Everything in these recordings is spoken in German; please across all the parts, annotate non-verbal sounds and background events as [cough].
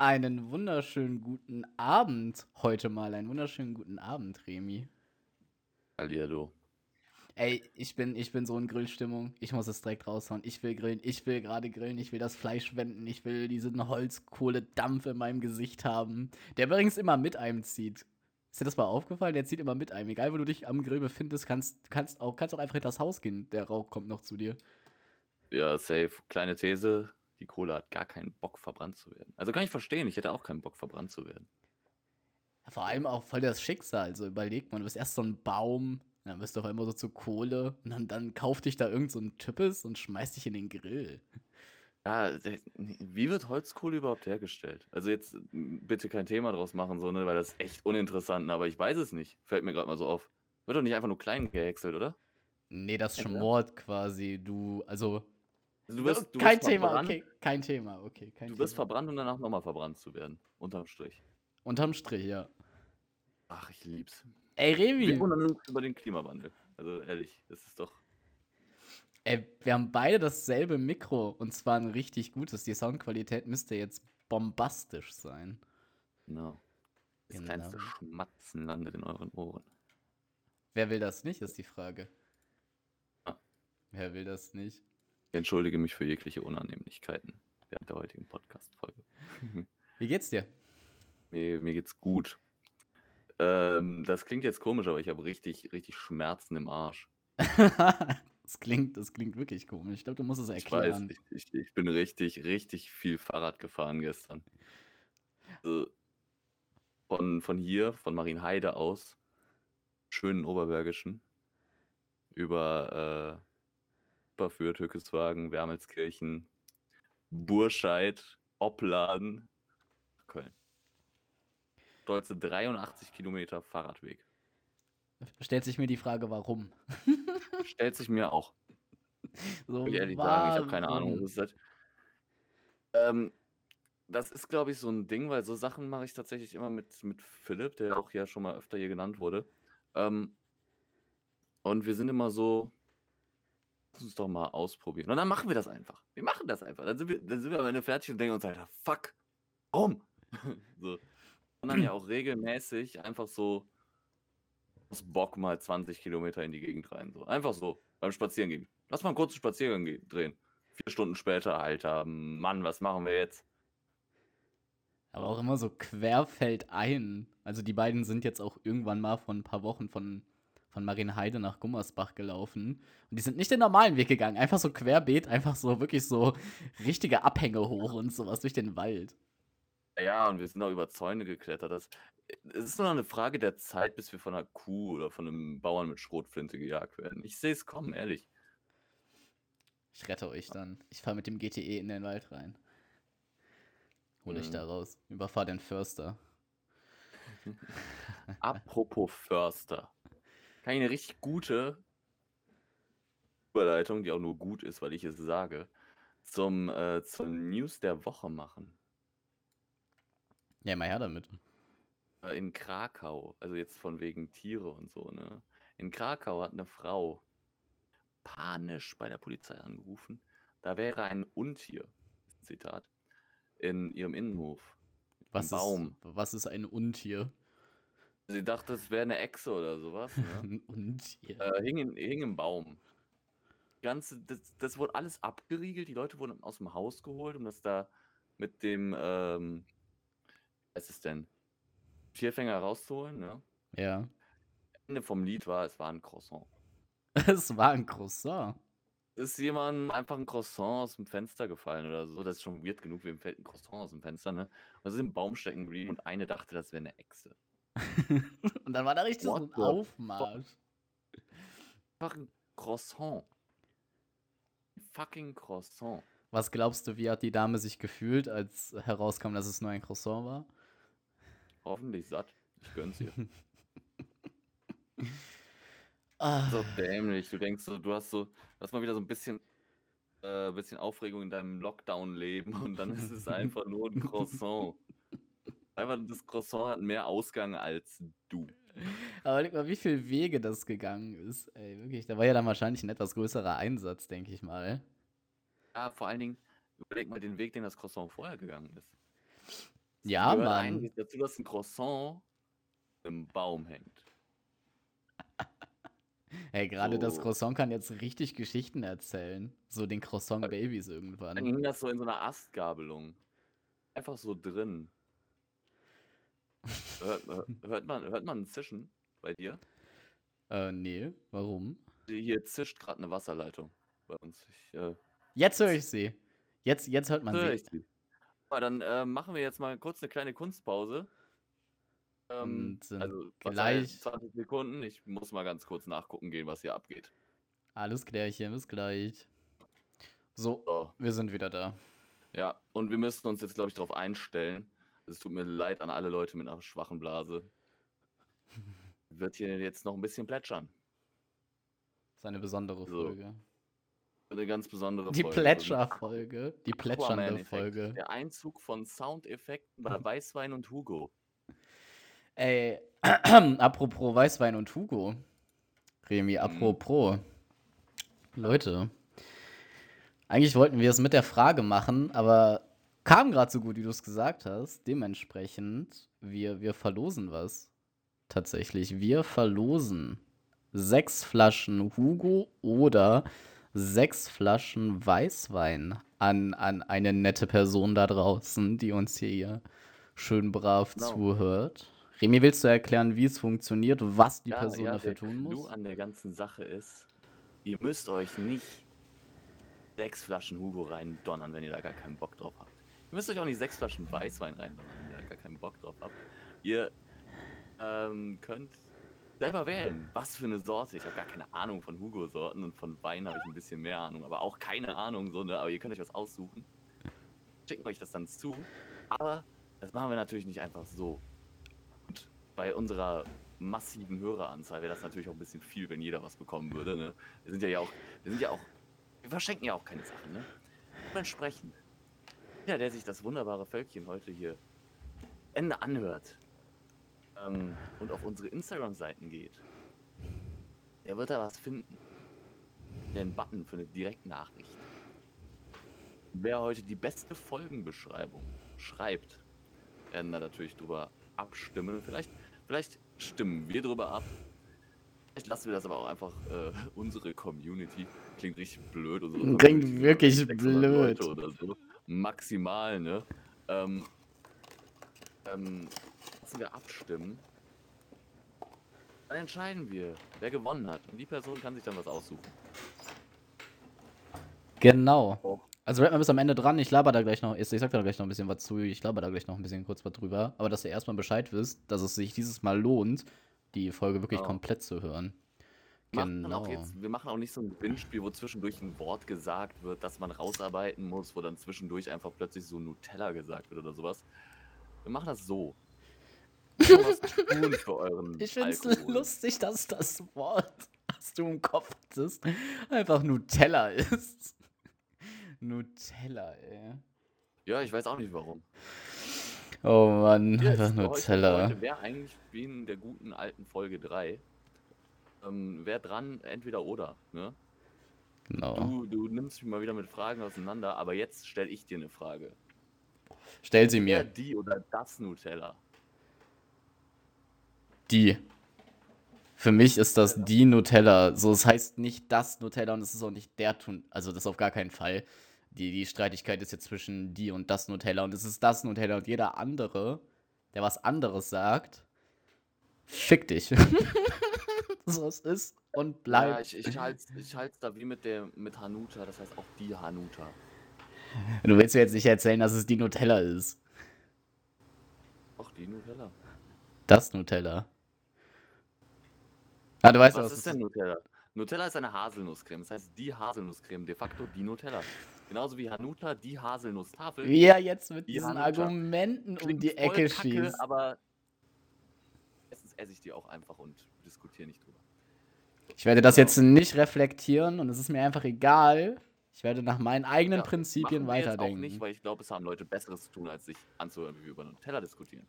Einen wunderschönen guten Abend heute mal. Einen wunderschönen guten Abend, Remi. Hallihallo. Ey, ich bin, ich bin so in Grillstimmung. Ich muss es direkt raushauen. Ich will grillen. Ich will gerade grillen. Ich will das Fleisch wenden. Ich will diesen Holzkohledampf in meinem Gesicht haben. Der übrigens immer mit einem zieht. Ist dir das mal aufgefallen? Der zieht immer mit einem. Egal, wo du dich am Grill befindest, kannst, kannst, auch, kannst auch einfach hinter das Haus gehen. Der Rauch kommt noch zu dir. Ja, safe. Kleine These. Die Kohle hat gar keinen Bock, verbrannt zu werden. Also kann ich verstehen. Ich hätte auch keinen Bock, verbrannt zu werden. Vor allem auch voll das Schicksal. Also überleg mal, du bist erst so ein Baum, dann bist du auf einmal so zu Kohle und dann, dann kauft dich da irgend so ein Types und schmeißt dich in den Grill. Ja, wie wird Holzkohle überhaupt hergestellt? Also jetzt bitte kein Thema draus machen, so, ne, weil das ist echt uninteressant, aber ich weiß es nicht. Fällt mir gerade mal so auf. Wird doch nicht einfach nur klein gehäckselt, oder? Nee, das Ja, schmort quasi. Du, also. Also du wirst, du kein wirst Thema, verbrannt, okay. Kein Thema, okay. Kein Du wirst Thema. verbrannt, um danach nochmal verbrannt zu werden. Unterm Strich. Unterm Strich, ja. Ach, ich lieb's. Ey, Wir Remi, wundern uns über den Klimawandel. Also ehrlich, das ist doch. ey, wir haben beide dasselbe Mikro und zwar ein richtig gutes. Die Soundqualität müsste jetzt bombastisch sein. Genau. Das Genau. kleinste Schmatzen landet in euren Ohren. Wer will das nicht, ist die Frage. Ah. Wer will das nicht? Ich entschuldige mich für jegliche Unannehmlichkeiten während der heutigen Podcast-Folge. [laughs] Wie geht's dir? mir, mir geht's gut. Ähm, das klingt jetzt komisch, aber ich habe richtig, richtig Schmerzen im Arsch. [laughs] das, klingt, das klingt wirklich komisch. Ich glaube, du musst es Ich weiß, erklären. ich, ich, ich bin richtig, richtig viel Fahrrad gefahren gestern. Also, von, von hier, von Marienheide aus, schönen Oberbergischen, über äh, Überfürth, Hückeswagen, Wermelskirchen, Burscheid, Opladen, Köln. Stolze 83 Kilometer Fahrradweg. Stellt sich mir die Frage, warum? [laughs] Stellt sich mir auch. So, ich ehrlich sagen, ich habe keine Ahnung. Was ist das? Ähm, das ist, glaube ich, so ein Ding, weil so Sachen mache ich tatsächlich immer mit, mit Philipp, der auch ja schon mal öfter hier genannt wurde. Ähm, und wir sind immer so, lass uns doch mal ausprobieren. Und dann machen wir das einfach. Wir machen das einfach. Dann sind wir, dann sind wir am Ende fertig und denken uns, Alter, fuck, warum? [laughs] so. Und dann ja auch regelmäßig einfach so aus Bock mal 20 Kilometer in die Gegend rein. So. Einfach so, beim Spazierengehen. Lass mal einen kurzen Spaziergang drehen. Vier Stunden später, Alter, Mann, was machen wir jetzt? Aber auch immer so querfeldein. Also die beiden sind jetzt auch irgendwann mal vor ein paar Wochen von, von Marienheide nach Gummersbach gelaufen. Und die sind nicht den normalen Weg gegangen. Einfach so querbeet, einfach so wirklich so richtige Abhänge hoch und sowas durch den Wald. Ja, und wir sind auch über Zäune geklettert. Das, es ist nur noch eine Frage der Zeit, bis wir von einer Kuh oder von einem Bauern mit Schrotflinte gejagt werden. Ich sehe es kommen, ehrlich. Ich rette euch dann. Ich fahre mit dem GTE in den Wald rein. Hol euch Mhm. da raus. Überfahr den Förster. [laughs] Apropos Förster. Kann ich eine richtig gute Überleitung, die auch nur gut ist, weil ich es sage, zum, äh, zum News der Woche machen. Ja, mal her damit. Äh, In Krakau, also jetzt von wegen Tiere und so, ne? In Krakau hat eine Frau panisch bei der Polizei angerufen. Da wäre ein Untier, Zitat, in ihrem Innenhof. Was ist, was ist ein Untier? Sie dachte, es wäre eine Echse oder sowas. Ne? [laughs] Ein Untier. äh, hing, in, hing im Baum. Ganze, das, das wurde alles abgeriegelt. Die Leute wurden aus dem Haus geholt, um das da mit dem, ähm, was ist es denn, Tierfänger rauszuholen. Ne? Ja. Ende vom Lied war, es war ein Croissant. [laughs] Es war ein Croissant. ist jemandem einfach ein Croissant aus dem Fenster gefallen oder so. Das ist schon weird genug, wem fällt ein Croissant aus dem Fenster, ne? Und sie sind im Baum stecken geblieben und eine dachte, das wäre eine Echse. [laughs] Und dann war da richtig so What ein the Aufmarsch. Ein Croissant. Ein fucking Croissant. Was glaubst du, wie hat die Dame sich gefühlt, als herauskam, dass es nur ein Croissant war? Hoffentlich satt. Ich gönn's ihr. [laughs] Ah, so dämlich. Du denkst so, du hast so, du hast mal wieder so ein bisschen, äh, bisschen Aufregung in deinem Lockdown-Leben und dann ist es [laughs] einfach nur ein Croissant. Einfach das Croissant hat mehr Ausgang als du. [laughs] aber guck mal, wie viel Wege das gegangen ist. Ey, wirklich, da war ja dann wahrscheinlich ein etwas größerer Einsatz, denke ich mal. Ja, vor allen Dingen, überleg mal den Weg, den das Croissant vorher gegangen ist. Ja, gehört Mann. dazu, dass ein Croissant im Baum hängt. [laughs] Hey, gerade das So. Croissant kann jetzt richtig Geschichten erzählen. So den Croissant-Babys Dann irgendwann. hing das so in so einer Astgabelung. Einfach so drin. Hört, hör- hört, man, hört man ein Zischen bei dir? Äh, nee, warum? Hier zischt gerade eine Wasserleitung bei uns. Ich, äh, Jetzt höre ich sie. Jetzt, jetzt hört man höre sie. sie. Dann äh, machen wir jetzt mal kurz eine kleine Kunstpause. Ähm, also gleich- heißt 20 Sekunden. Ich muss mal ganz kurz nachgucken gehen, was hier abgeht. Alles klärchen, bis gleich. So, So, wir sind wieder da. ja. Und wir müssen uns jetzt, glaube ich, darauf einstellen. Es tut mir leid an alle Leute mit einer schwachen Blase. Wird hier jetzt noch ein bisschen plätschern. Das ist eine besondere So, Folge. Eine ganz besondere Die Folge. Plätscherfolge. Die plätschernde. Folge. Der Einzug von Soundeffekten bei [laughs] Weißwein und Hugo. Ey, [clears throat] apropos Weißwein und Hugo. Remi, Mhm. apropos. Leute, eigentlich wollten wir es mit der Frage machen, aber kam gerade so gut, wie du es gesagt hast. Dementsprechend, wir, wir verlosen was. Tatsächlich, wir verlosen sechs Flaschen Hugo oder sechs Flaschen Weißwein an, an eine nette Person da draußen, die uns hier schön brav Genau. zuhört. Remi, willst du erklären, wie es funktioniert, was die Ja, Person ja, dafür der tun muss? an der ganzen Sache ist, ihr müsst euch nicht sechs Flaschen Hugo rein donnern, wenn ihr da gar keinen Bock drauf habt. Ihr müsst euch auch nicht sechs Flaschen Weißwein rein donnern, wenn ihr gar keinen Bock drauf habt. Ihr ähm, könnt selber wählen, was für eine Sorte. Ich habe gar keine Ahnung von Hugo-Sorten und von Wein habe ich ein bisschen mehr Ahnung, aber auch keine Ahnung, so, ne? aber ihr könnt euch was aussuchen. Schicken euch das dann zu, aber das machen wir natürlich nicht einfach so. Und bei unserer massiven Höreranzahl wäre das natürlich auch ein bisschen viel, wenn jeder was bekommen würde. Ne? Wir sind ja, ja auch, wir sind ja auch, wir verschenken ja auch keine Sachen. Ne? Dementsprechend, ja, der sich das wunderbare Völkchen heute hier Ende anhört ähm, und auf unsere Instagram-Seiten geht, der wird da was finden. Den Button für eine Direktnachricht. Wer heute die beste Folgenbeschreibung schreibt, werden da natürlich drüber abstimmen. Vielleicht, vielleicht stimmen wir drüber ab. Vielleicht lassen wir das aber auch einfach äh, unsere Community. Klingt richtig blöd. Unsere Klingt sind wirklich 600 blöd. Leute Oder so. Maximal, ne? Ähm, ähm, lassen wir abstimmen. Dann entscheiden wir, wer gewonnen hat. Und die Person kann sich dann was aussuchen. Genau. Oh. Also bleibt mal bis am Ende dran. Ich laber da gleich noch, ich sag da gleich noch ein bisschen was zu. Ich laber da gleich noch ein bisschen kurz was drüber. Aber dass ihr erstmal Bescheid wisst, dass es sich dieses Mal lohnt, die Folge wirklich Genau. komplett zu hören. Machen Genau. jetzt, wir machen auch nicht so ein Gewinnspiel, wo zwischendurch ein Wort gesagt wird, das man rausarbeiten muss, wo dann zwischendurch einfach plötzlich so Nutella gesagt wird oder sowas. Wir machen das so. Was tun für euren [laughs] Ich find's Alkohol. lustig, dass das Wort, was du im Kopf hattest, einfach Nutella ist. [laughs] Nutella, ey. Ja, ich weiß auch nicht warum. Oh Mann, Ja, einfach Nutella. Wäre eigentlich wie in der guten alten Folge 3. Ähm, wer dran, entweder oder. Ne? Genau. Du, du nimmst mich mal wieder mit Fragen auseinander, aber jetzt stelle ich dir eine Frage. Stell sie Wer mir. die oder das Nutella? Die. Für mich ist das die Nutella. So, es heißt nicht das Nutella und es ist auch nicht der Tun. Also das auf gar keinen Fall. Die, die Streitigkeit ist jetzt zwischen die und das Nutella und es ist das Nutella und jeder andere, der was anderes sagt, fick dich. [laughs] so es ist und Ja, bleibt. ich, ich halte ich halt's da wie mit der mit Hanuta, das heißt auch die Hanuta. Du willst mir jetzt nicht erzählen, dass es die Nutella ist. Auch die Nutella. Das Nutella. Ah, du weißt ja, Was was ist denn Nutella? Nutella ist eine Haselnusscreme, das heißt die Haselnusscreme, de facto die Nutella. Genauso wie Hanuta die Haselnusstafel. Wie er jetzt mit Die diesen Hanuta. Argumenten um Klingt die Ecke kacke, schießt. aber esse ich die auch einfach und diskutiere nicht drüber. Ich werde das Genau. jetzt nicht reflektieren und es ist mir einfach egal. Ich werde nach meinen eigenen Ja, Prinzipien wir jetzt weiterdenken. Auch nicht, weil ich glaube, es haben Leute Besseres zu tun, als sich anzuhören, wie wir über Nutella diskutieren.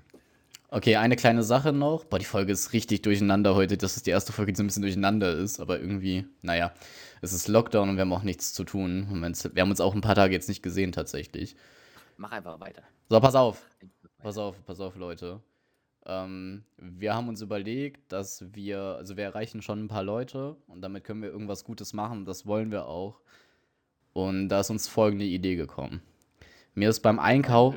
Okay, eine kleine Sache noch. Boah, die Folge ist richtig durcheinander heute. Das ist die erste Folge, die so ein bisschen durcheinander ist, aber irgendwie, naja, es ist Lockdown und wir haben auch nichts zu tun. Wir haben uns auch ein paar Tage jetzt nicht gesehen tatsächlich. mach einfach weiter. So, pass auf. Pass auf, pass auf, Leute. Ähm, wir haben uns überlegt, dass wir, also wir erreichen schon ein paar Leute und damit können wir irgendwas Gutes machen. Das wollen wir auch. Und da ist uns folgende Idee gekommen. Mir ist beim Einkauf,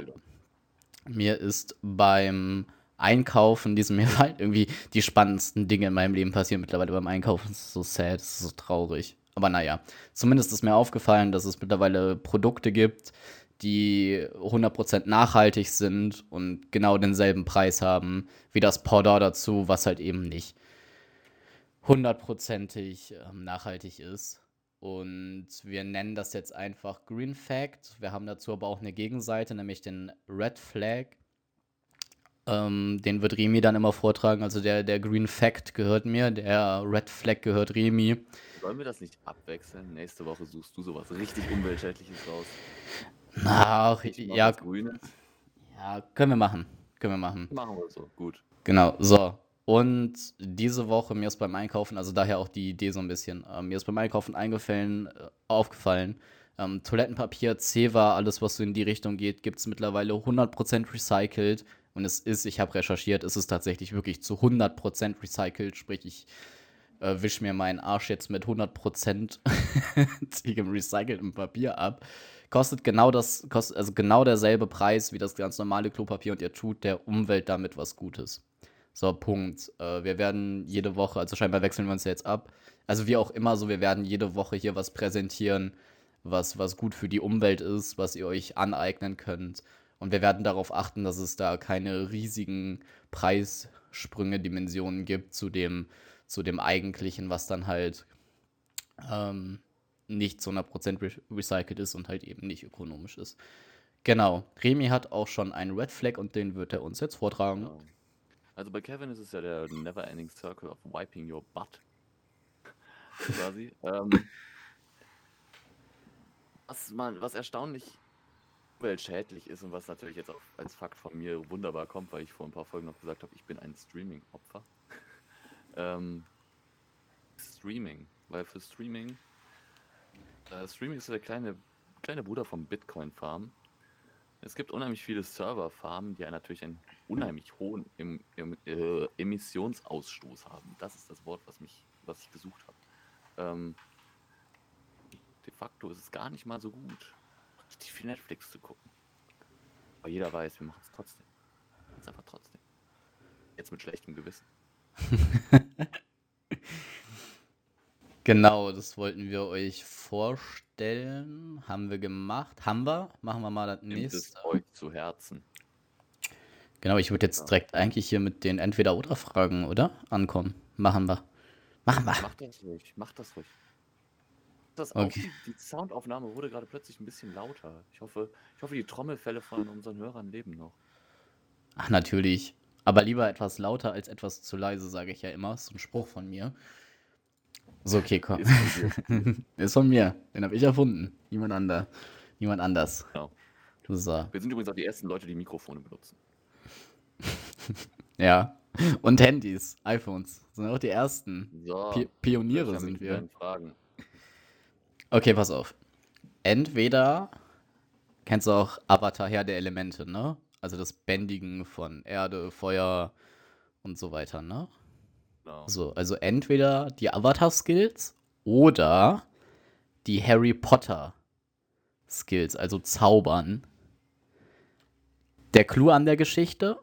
mir ist beim Einkaufen, diesem [laughs] mir halt irgendwie die spannendsten Dinge in meinem Leben passieren mittlerweile beim Einkaufen. Das ist so sad, das ist so traurig. Aber naja, zumindest ist mir aufgefallen, dass es mittlerweile Produkte gibt, die 100% nachhaltig sind und genau denselben Preis haben wie das Powder dazu, was halt eben nicht hundertprozentig ähm, nachhaltig ist. Und wir nennen das jetzt einfach Green Fact. Wir haben dazu aber auch eine Gegenseite, nämlich den Red Flag. Ähm, den wird Remy dann immer vortragen. Also der, der Green Fact gehört mir, der Red Flag gehört Remy. Sollen wir das nicht abwechseln? Nächste Woche suchst du sowas richtig umweltschädliches raus. Ach, Ich mach ja, Grünes. ja, können wir machen. Können wir machen. Machen wir so. Gut. Genau, so. Und diese Woche, mir ist beim Einkaufen, also daher auch die Idee so ein bisschen, äh, mir ist beim Einkaufen eingefallen, äh, aufgefallen, ähm, Toilettenpapier, Zewa, alles, was so in die Richtung geht, gibt es mittlerweile 100% recycelt. Und es ist, ich habe recherchiert, es ist tatsächlich wirklich zu 100% recycelt. Sprich, ich äh, wisch mir meinen Arsch jetzt mit 100% [laughs] im recyceltem Papier ab. Kostet genau das, kostet also genau derselbe Preis wie das ganz normale Klopapier und ihr tut der Umwelt damit was Gutes. So, Punkt. Äh, wir werden jede Woche, also scheinbar wechseln wir uns jetzt ab. Also wie auch immer, so wir werden jede Woche hier was präsentieren, was, was gut für die Umwelt ist, was ihr euch aneignen könnt. Und wir werden darauf achten, dass es da keine riesigen Preissprünge, Dimensionen gibt zu dem, zu dem eigentlichen, was dann halt ähm, nicht zu 100% re recycelt ist und halt eben nicht ökonomisch ist. Genau. Remy hat auch schon einen Red Flag und den wird er uns jetzt vortragen. Genau. Also bei Kevin ist es ja der Never Ending Circle of Wiping Your Butt. [laughs] Quasi. ähm, was, man, was erstaunlich umweltschädlich ist und was natürlich jetzt auch als Fakt von mir wunderbar kommt, weil ich vor ein paar Folgen noch gesagt habe, ich bin ein Streaming-Opfer. [laughs] ähm, Streaming. Weil für Streaming. Äh, Streaming ist der kleine, kleine Bruder vom Bitcoin-Farm. Es gibt unheimlich viele Serverfarmen, die natürlich einen unheimlich hohen em em äh, Emissionsausstoß haben. Das ist das Wort, was, mich, was ich gesucht habe. Ähm, de facto ist es gar nicht mal so gut, richtig viel Netflix zu gucken. Aber jeder weiß, wir machen es trotzdem. Jetzt einfach trotzdem. Jetzt mit schlechtem Gewissen. [laughs] Genau, das wollten wir euch vorstellen. Haben wir gemacht. Haben wir. Machen wir mal das es nächste. euch zu Herzen. Genau, ich würde jetzt Ja. direkt eigentlich hier mit den Entweder-Oder-Fragen, oder? Ankommen. Machen wir. Machen wir. Macht das ruhig, macht das ruhig. Das Okay. die, die Soundaufnahme wurde gerade plötzlich ein bisschen lauter. Ich hoffe, ich hoffe, die Trommelfälle von unseren Hörern leben noch. Ach, natürlich. Aber lieber etwas lauter als etwas zu leise, sage ich ja immer. Ist so ein Spruch von mir. So, okay, komm. Ist von. Ist von mir. Den habe ich erfunden. Niemand anders. Niemand anders. Genau. So. Wir sind übrigens auch die ersten Leute, die Mikrofone benutzen. [laughs] Ja. Und Handys, iPhones. Sind auch die ersten. So, Pi Pioniere sind wir. Fragen. Okay, pass auf. Entweder kennst du auch Avatar Herr der Elemente, ne? Also das Bändigen von Erde, Feuer und so weiter, ne? Genau. So, also entweder die Avatar-Skills oder die Harry Potter-Skills, also Zaubern. Der Clou an der Geschichte,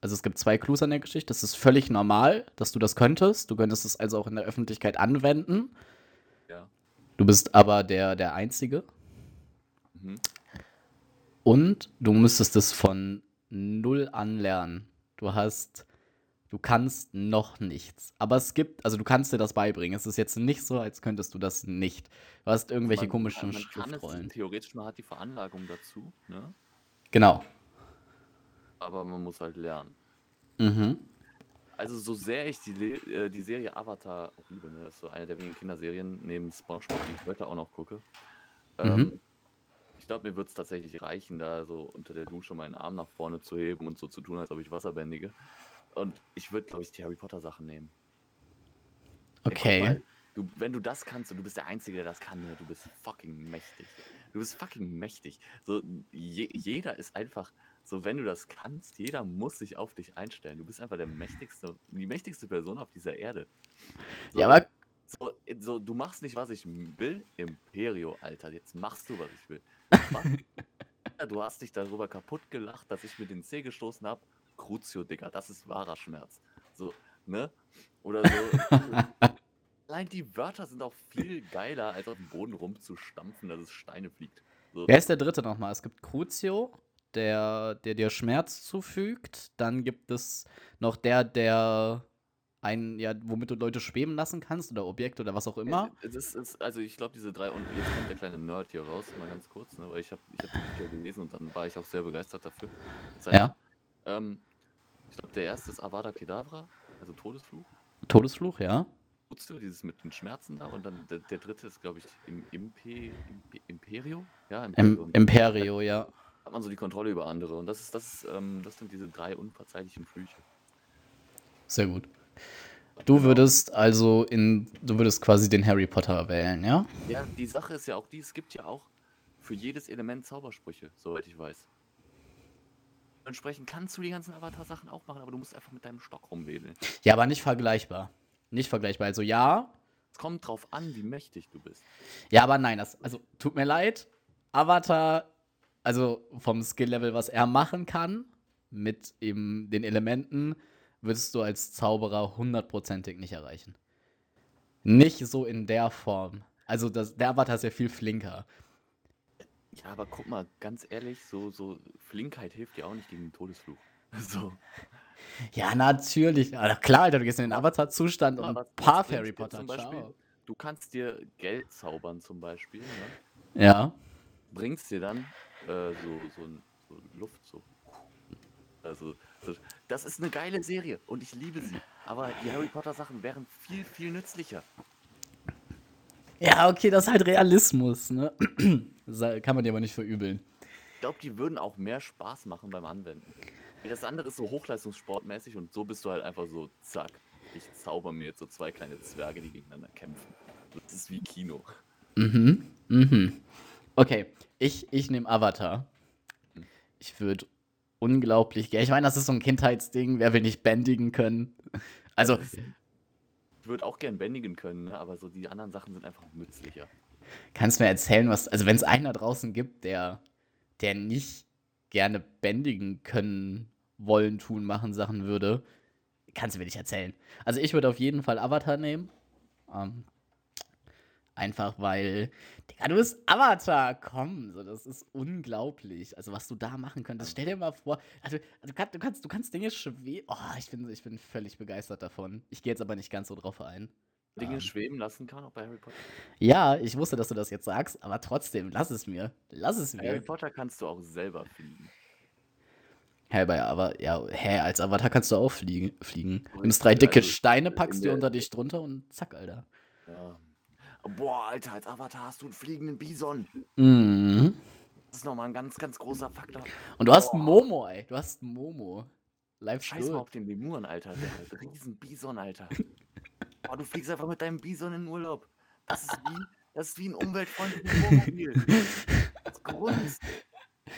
also es gibt zwei Clues an der Geschichte, das ist völlig normal, dass du das könntest. Du könntest es also auch in der Öffentlichkeit anwenden. Ja. Du bist aber der, der Einzige. Mhm. Und du müsstest es von null an lernen. Du hast, du kannst noch nichts. Aber es gibt, also du kannst dir das beibringen. Es ist jetzt nicht so, als könntest du das nicht. Du hast irgendwelche man, komischen man kann es Schriftrollen. theoretisch, man hat die Veranlagung dazu, ne? Genau. aber man muss halt lernen. Mhm. Also so sehr ich die, Le äh, die Serie Avatar auch liebe, ne? das ist so eine der wenigen Kinderserien neben SpongeBob, die ich heute auch noch gucke. Ähm, Mhm. Ich glaube, mir wird es tatsächlich reichen, da so unter der Dusche meinen Arm nach vorne zu heben und so zu tun, als ob ich Wasser bändige. Und ich würde, glaube ich, die Harry Potter Sachen nehmen. Ey, Okay. mal, du, wenn du das kannst und du bist der Einzige, der das kann, ne? du bist fucking mächtig. du bist fucking mächtig. So, je, jeder ist einfach, so wenn du das kannst, jeder muss sich auf dich einstellen. Du bist einfach der mächtigste, die mächtigste Person auf dieser Erde. So, Ja, aber so, so, du machst nicht, was ich will, Imperio, Alter. Jetzt machst du, was ich will. [laughs] Du hast dich darüber kaputt gelacht, dass ich mir den Zeh gestoßen habe. Crucio, Digga, das ist wahrer Schmerz. So, ne? Oder so. [laughs] Allein die Wörter sind auch viel geiler, als auf dem Boden rumzustampfen, dass es Steine fliegt. So, wer ist der dritte nochmal? Es gibt Crucio, der, der dir Schmerz zufügt. Dann gibt es noch der, der ein, ja, womit du Leute schweben lassen kannst oder Objekte oder was auch immer. Es ist, es ist, also ich glaube, diese drei, und jetzt kommt der kleine Nerd hier raus, mal ganz kurz, ne, weil ich habe ich hab die Bücher gelesen und dann war ich auch sehr begeistert dafür. Das heißt, Ja, ähm, ich glaube, der erste ist Avada Kedavra, also Todesfluch. Todesfluch, ja. Crucio, dieses mit den Schmerzen da, und dann der, der dritte ist, glaube ich, im Impe, Impe, Imperio. Ja, Imperio. Im, Imperio, ja. hat man so die Kontrolle über andere. Und das ist das, ähm, das sind diese drei unverzeihlichen Flüche. Sehr gut. Du würdest also in, du würdest quasi den Harry Potter wählen, ja? Ja, die Sache ist ja auch die, es gibt ja auch für jedes Element Zaubersprüche, soweit ich weiß. Entsprechend kannst du die ganzen Avatar-Sachen auch machen, aber du musst einfach mit deinem Stock rumwedeln. Ja, aber nicht vergleichbar. Nicht vergleichbar. Also ja, Es kommt drauf an, wie mächtig du bist. ja, aber nein. Das, also tut mir leid. Avatar, also vom Skill-Level, was er machen kann, mit eben den Elementen, würdest du als Zauberer hundertprozentig nicht erreichen. Nicht so in der Form. Also das, der Avatar ist ja viel flinker. Ja, aber guck mal, ganz ehrlich, so, so Flinkheit hilft dir auch nicht gegen den Todesfluch. [laughs] So. Ja, natürlich. Ja, klar, Alter, du gehst in den Avatar-Zustand Ja, und Path bringt's Harry Potter. zum Beispiel? Du kannst dir Geld zaubern zum Beispiel. Ne? Ja. bringst dir dann äh, so, so, ein- so Luft, so. Also, so, das ist eine geile Serie und ich liebe sie. Aber die Harry Potter Sachen wären viel, viel nützlicher. Ja, okay, das ist halt Realismus, ne? [clears throat] Kann man dir aber nicht verübeln. Ich glaube, die würden auch mehr Spaß machen beim Anwenden. Das andere ist so hochleistungssportmäßig und so bist du halt einfach so, zack, ich zauber mir jetzt so zwei kleine Zwerge, die gegeneinander kämpfen. Das ist wie Kino. Mhm. Mhm. Okay, ich, ich nehme Avatar. Ich würde unglaublich gerne. Ich meine, das ist so ein Kindheitsding. Wer will nicht bändigen können? Also, würde auch gern bändigen können, ne? aber so die anderen Sachen sind einfach nützlicher. kannst du mir erzählen, was. Also, wenn es einen da draußen gibt, der, der nicht gerne bändigen können, wollen, tun, machen Sachen würde, kannst du mir nicht erzählen. Also, ich würde auf jeden Fall Avatar nehmen. Ähm, einfach weil, Digga, du bist Avatar, komm, so, das ist unglaublich. Also, was du da machen könntest, stell dir mal vor, also, du, kannst, du, kannst, du kannst Dinge schweben. Oh, ich bin, ich bin völlig begeistert davon. Ich gehe jetzt aber nicht ganz so drauf ein. Dinge Ähm. schweben lassen kann, auch bei Harry Potter. Ja, ich wusste, dass du das jetzt sagst, aber trotzdem, lass es mir. Lass es Bei Harry mir. Potter kannst du auch selber fliegen. Hä, bei aber, ja, hä, als Avatar kannst du auch fliegen. fliegen. Nimmst drei dicke also, Steine, in packst die der- unter dich drunter und zack, Alter. Ja. Boah, Alter, als Avatar hast du einen fliegenden Bison. Mhm. Das ist nochmal ein ganz, ganz großer Faktor. Und du hast Boah. Momo, ey. Du hast Momo. Live Scheiß mal auf den Lemuren, Alter. Der riesen Bison, Alter. [laughs] Boah, du fliegst einfach mit deinem Bison in den Urlaub. Das ist wie, das ist wie ein umweltfreundliches Wohnmobil. Das grunzt.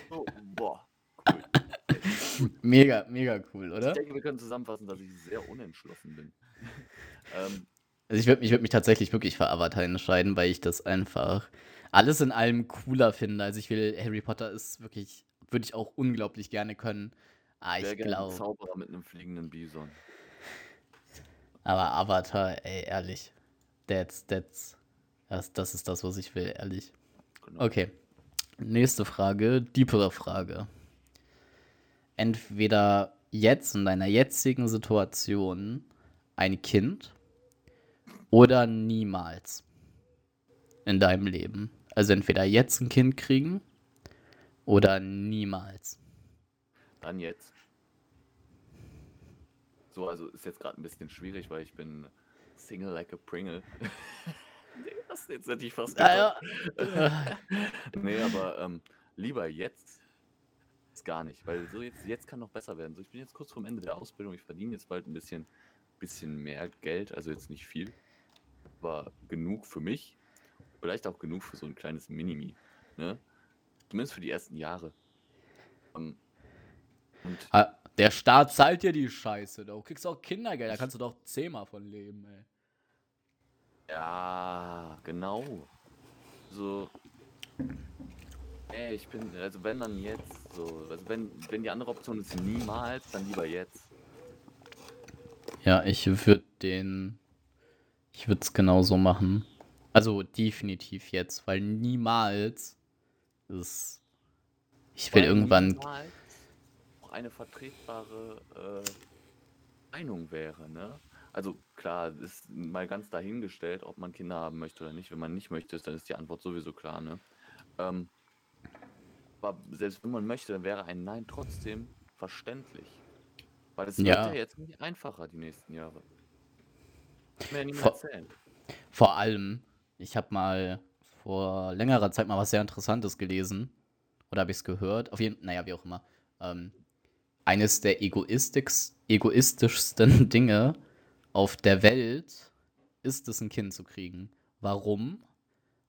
So, boah, cool. Mega, mega cool, oder? Ich denke, wir können zusammenfassen, dass ich sehr unentschlossen bin. [laughs] ähm, Also ich würde mich, würd mich tatsächlich wirklich für Avatar entscheiden, weil ich das einfach alles in allem cooler finde. Also ich will, Harry Potter ist wirklich, würde ich auch unglaublich gerne können. Ah, ich glaube. Zauberer mit einem fliegenden Bison. Aber Avatar, ey, ehrlich. That's, that's, das, das ist das, was ich will, ehrlich. Genau. Okay. Nächste Frage, diepere Frage. Entweder jetzt in deiner jetzigen Situation ein Kind oder niemals in deinem Leben. Also entweder jetzt ein Kind kriegen oder niemals. Dann jetzt. So, also ist jetzt gerade ein bisschen schwierig, weil ich bin Single like a Pringle. [laughs] nee, das jetzt hätte ich fast Ah, gedacht. [laughs] nee, aber ähm, lieber jetzt ist gar nicht, weil so jetzt, jetzt kann noch besser werden. So, ich bin jetzt kurz vorm Ende der Ausbildung, ich verdiene jetzt bald ein bisschen, bisschen mehr Geld, also jetzt nicht viel, aber genug für mich, vielleicht auch genug für so ein kleines Minimi. Ne? Zumindest für die ersten Jahre. Ähm, und Ah, Der Staat zahlt dir die Scheiße. Du kriegst auch Kindergeld, da kannst du doch zehnmal von leben, ey. ja, genau. So. Ey, ich bin, also wenn dann jetzt, so, also wenn, wenn die andere Option ist niemals, dann lieber jetzt. Ja, ich würde den. Ich würde es genauso machen. Also definitiv jetzt, weil niemals ist. Ich will Weil irgendwann. niemals auch eine vertretbare äh, Meinung wäre, ne? Also klar, ist mal ganz dahingestellt, ob man Kinder haben möchte oder nicht. Wenn man nicht möchte, dann ist die Antwort sowieso klar, ne? Ähm, aber selbst wenn man möchte, dann wäre ein Nein trotzdem verständlich. Weil es wird Ja. ja jetzt nicht einfacher die nächsten Jahre. Kann mir ja niemand Vor- erzählen. Vor allem, ich habe mal vor längerer Zeit mal was sehr Interessantes gelesen. Oder habe ich es gehört? Auf jeden naja, wie auch immer. Ähm, eines der egoistisch, egoistischsten [laughs] Dinge auf der Welt ist es, ein Kind zu kriegen. Warum?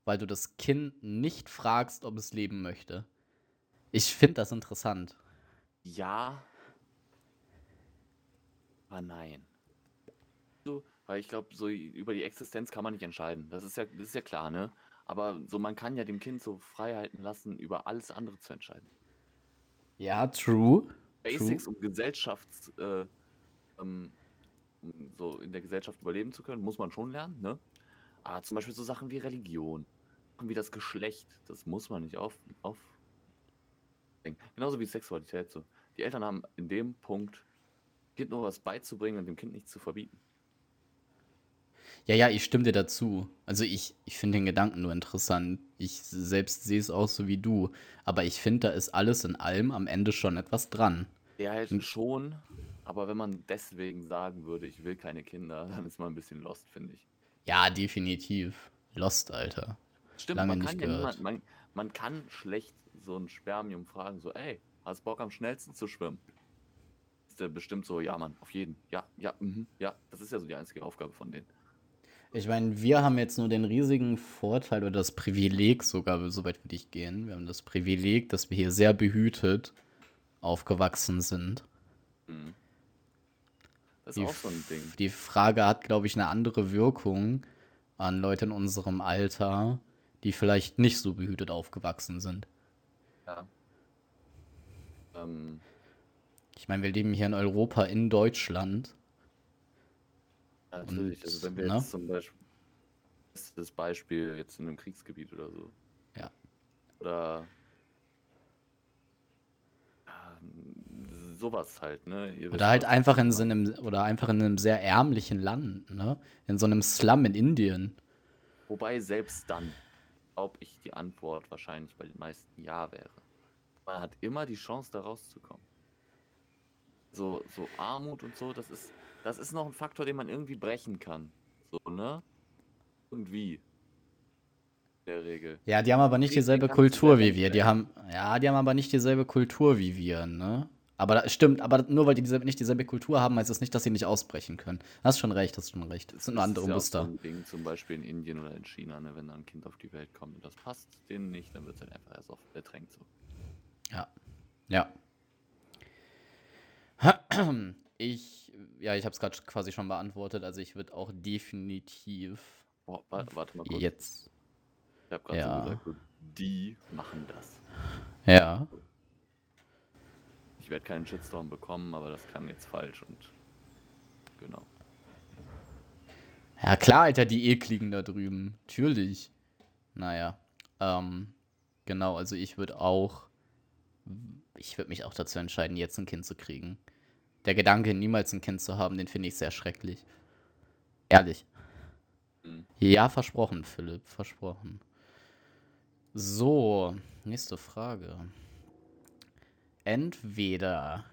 Weil du das Kind nicht fragst, ob es leben möchte. Ich finde das interessant. Ja. Aber nein. So, weil ich glaube, so über die Existenz kann man nicht entscheiden. Das ist ja, das ist ja klar, ne? Aber so, man kann ja dem Kind so Freiheiten lassen, über alles andere zu entscheiden. Ja, true. Basics, um Gesellschafts, äh, um so in der Gesellschaft überleben zu können, muss man schon lernen, ne? Aber zum Beispiel so Sachen wie Religion, wie das Geschlecht, das muss man nicht auf, auf. Genauso wie Sexualität so. Die Eltern haben in dem Punkt Kind nur was beizubringen und dem Kind nichts zu verbieten. Ja, ja, ich stimme dir dazu. Also ich, ich finde den Gedanken nur interessant. Ich selbst sehe es auch so wie du. Aber ich finde, da ist alles in allem am Ende schon etwas dran. Ja, halt schon, aber wenn man deswegen sagen würde, ich will keine Kinder, [laughs] dann ist man ein bisschen lost, finde ich. Ja, definitiv. Lost, Alter. Stimmt, Lange man nicht kann ja gehört. niemand, man, man kann schlecht so ein Spermium fragen, so, ey, hast Bock am schnellsten zu schwimmen? Ist der bestimmt so, ja, Mann, auf jeden. Ja, ja, mhm, ja. Das ist ja so die einzige Aufgabe von denen. Ich meine, wir haben jetzt nur den riesigen Vorteil oder das Privileg sogar, so weit würde ich gehen. Wir haben das Privileg, dass wir hier sehr behütet aufgewachsen sind. Mhm. Das ist Die, auch so ein Ding. die Frage hat, glaube ich, eine andere Wirkung an Leute in unserem Alter, die vielleicht nicht so behütet aufgewachsen sind. Ja. Ähm, Ich meine, wir leben hier in Europa, in Deutschland. Natürlich, also wenn wir ne? jetzt zum Beispiel das Beispiel jetzt in einem Kriegsgebiet oder so. Ja. Oder ja, sowas halt, ne? Ihr Oder halt einfach in so einem, oder einfach in einem sehr ärmlichen Land, ne? In so einem Slum in Indien. Wobei selbst dann, glaube ich, die Antwort wahrscheinlich bei den meisten Ja wäre. Man hat immer die Chance, da rauszukommen. So, so Armut und so, das ist, das ist noch ein Faktor, den man irgendwie brechen kann. So, ne? Irgendwie. In der Regel. Ja, die haben aber nicht dieselbe Kultur wie wir. Die haben, ja, die haben aber nicht dieselbe Kultur wie wir, ne? Aber das stimmt, aber nur weil die dieselbe, nicht dieselbe Kultur haben, heißt das nicht, dass sie nicht ausbrechen können. Hast schon recht, hast schon recht. Das sind nur Das andere ist ja auch Muster. So ein Ding, zum Beispiel in Indien oder in China, ne? wenn da ein Kind auf die Welt kommt und das passt denen nicht, dann wird es halt einfach erst auf ertränkt so. Ja. Ja. [clears throat] Ich, ja, ich habe es gerade quasi schon beantwortet. Also ich würde auch definitiv Boah, wa warte mal kurz. jetzt. Ich habe gerade Ja. so gesagt, die machen das. Ja. Ich werde keinen Shitstorm bekommen, aber das klang jetzt falsch und genau. Ja, klar, Alter, die ekligen da drüben. Natürlich. Naja. Ähm, genau, also ich würde auch. Ich würde mich auch dazu entscheiden, jetzt ein Kind zu kriegen. Der Gedanke, niemals ein Kind zu haben, den finde ich sehr schrecklich. Ehrlich. Mhm. Ja, versprochen, Philipp, versprochen. So, nächste Frage. Entweder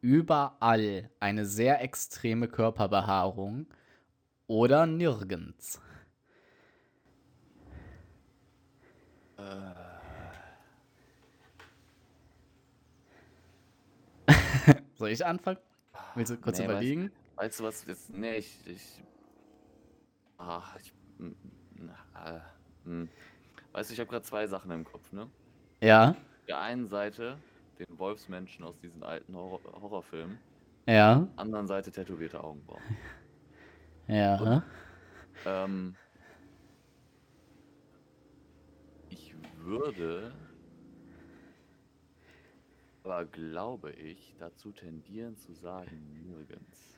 überall eine sehr extreme Körperbehaarung oder nirgends. Äh, Soll ich anfangen? Willst du kurz nee, überlegen? Weißt, weißt du was? Jetzt, nee, ich. ich ah, ich. mm, na, äh, mm. Weißt du, ich habe gerade zwei Sachen im Kopf, ne? Ja, Auf der einen Seite den Wolfsmenschen aus diesen alten Horror Horrorfilmen, ja, anderen Seite tätowierte Augenbrauen. [laughs] ja. Ähm, ich würde, aber glaube ich, dazu tendieren zu sagen, nirgends.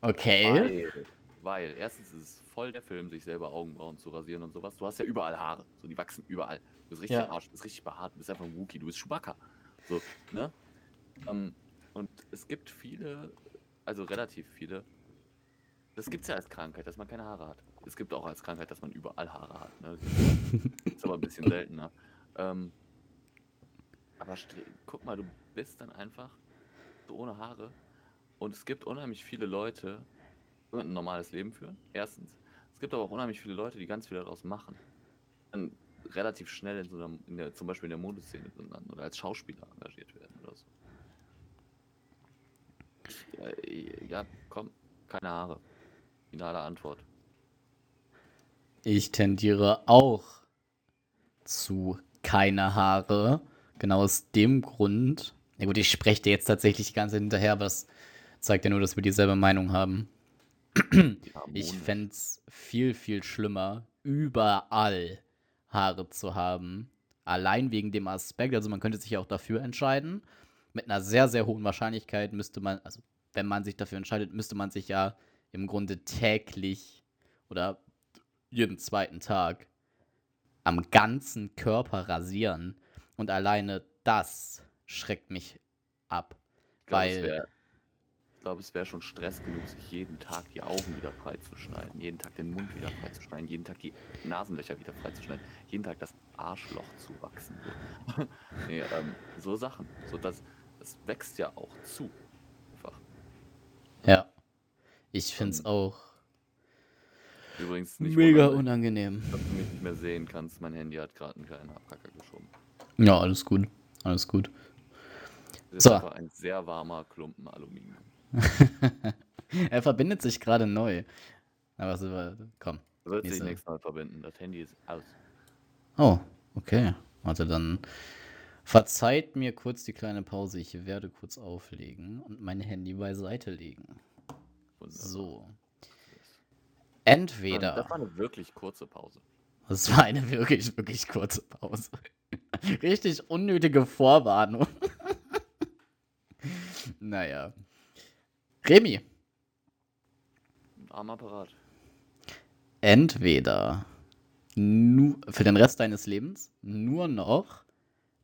Okay. Weil, weil erstens ist es voll der Film, sich selber Augenbrauen zu rasieren und sowas. Du hast ja überall Haare. So, die wachsen überall. Du bist richtig Ja. Arsch, du bist richtig behaart, du bist einfach ein Wookie, du bist Chewbacca. So, ne? Ähm, und es gibt viele, also relativ viele. Das gibt es ja als Krankheit, dass man keine Haare hat. Es gibt auch als Krankheit, dass man überall Haare hat. Ne? Ist aber ein bisschen seltener. Ähm, aber guck mal, du bist dann einfach so ohne Haare. Und es gibt unheimlich viele Leute, die ein normales Leben führen. Erstens. Es gibt aber auch unheimlich viele Leute, die ganz viel daraus machen. Dann relativ schnell in so einer, in der, zum Beispiel in der Modeszene landen oder als Schauspieler engagiert werden oder so. Ja, ja, komm, keine Haare. Finale Antwort. Ich tendiere auch zu keine Haare. Genau aus dem Grund. Ja gut, ich spreche dir jetzt tatsächlich die ganze Zeit hinterher, aber das zeigt ja nur, dass wir dieselbe Meinung haben. Ich fände es viel, viel schlimmer, überall Haare zu haben. Allein wegen dem Aspekt, also man könnte sich ja auch dafür entscheiden. Mit einer sehr, sehr hohen Wahrscheinlichkeit müsste man, also wenn man sich dafür entscheidet, müsste man sich ja im Grunde täglich oder jeden zweiten Tag am ganzen Körper rasieren. Und alleine das schreckt mich ab. Ich glaube, weil- es wäre glaub, es wär schon Stress genug, sich jeden Tag die Augen wieder freizuschneiden, jeden Tag den Mund wieder freizuschneiden, jeden Tag die Nasenlöcher wieder freizuschneiden, jeden Tag das Arschloch zu wachsen. So, [laughs] nee, ähm, so Sachen. So, das, das wächst ja auch zu. Einfach. Ja. Ich finde es Ähm, auch Übrigens nicht mega unangenehm. dass du mich nicht mehr sehen kannst. Mein Handy hat gerade einen kleinen Abkacker geschoben. Ja, alles gut. Alles gut. Das ist So. einfach ein sehr warmer Klumpen Aluminium. [laughs] er verbindet sich gerade neu. Aber so, komm. Wird sich Nächste. nächstes Mal verbinden. Das Handy ist aus. Oh, okay. Warte, dann verzeiht mir kurz die kleine Pause. Ich werde kurz auflegen und mein Handy beiseite legen. Wunderbar. So. Das Entweder. war eine wirklich kurze Pause. Das war eine wirklich, wirklich kurze Pause. Richtig unnötige Vorwarnung. naja. Remi, Ein Armapparat. entweder nu für den Rest deines Lebens nur noch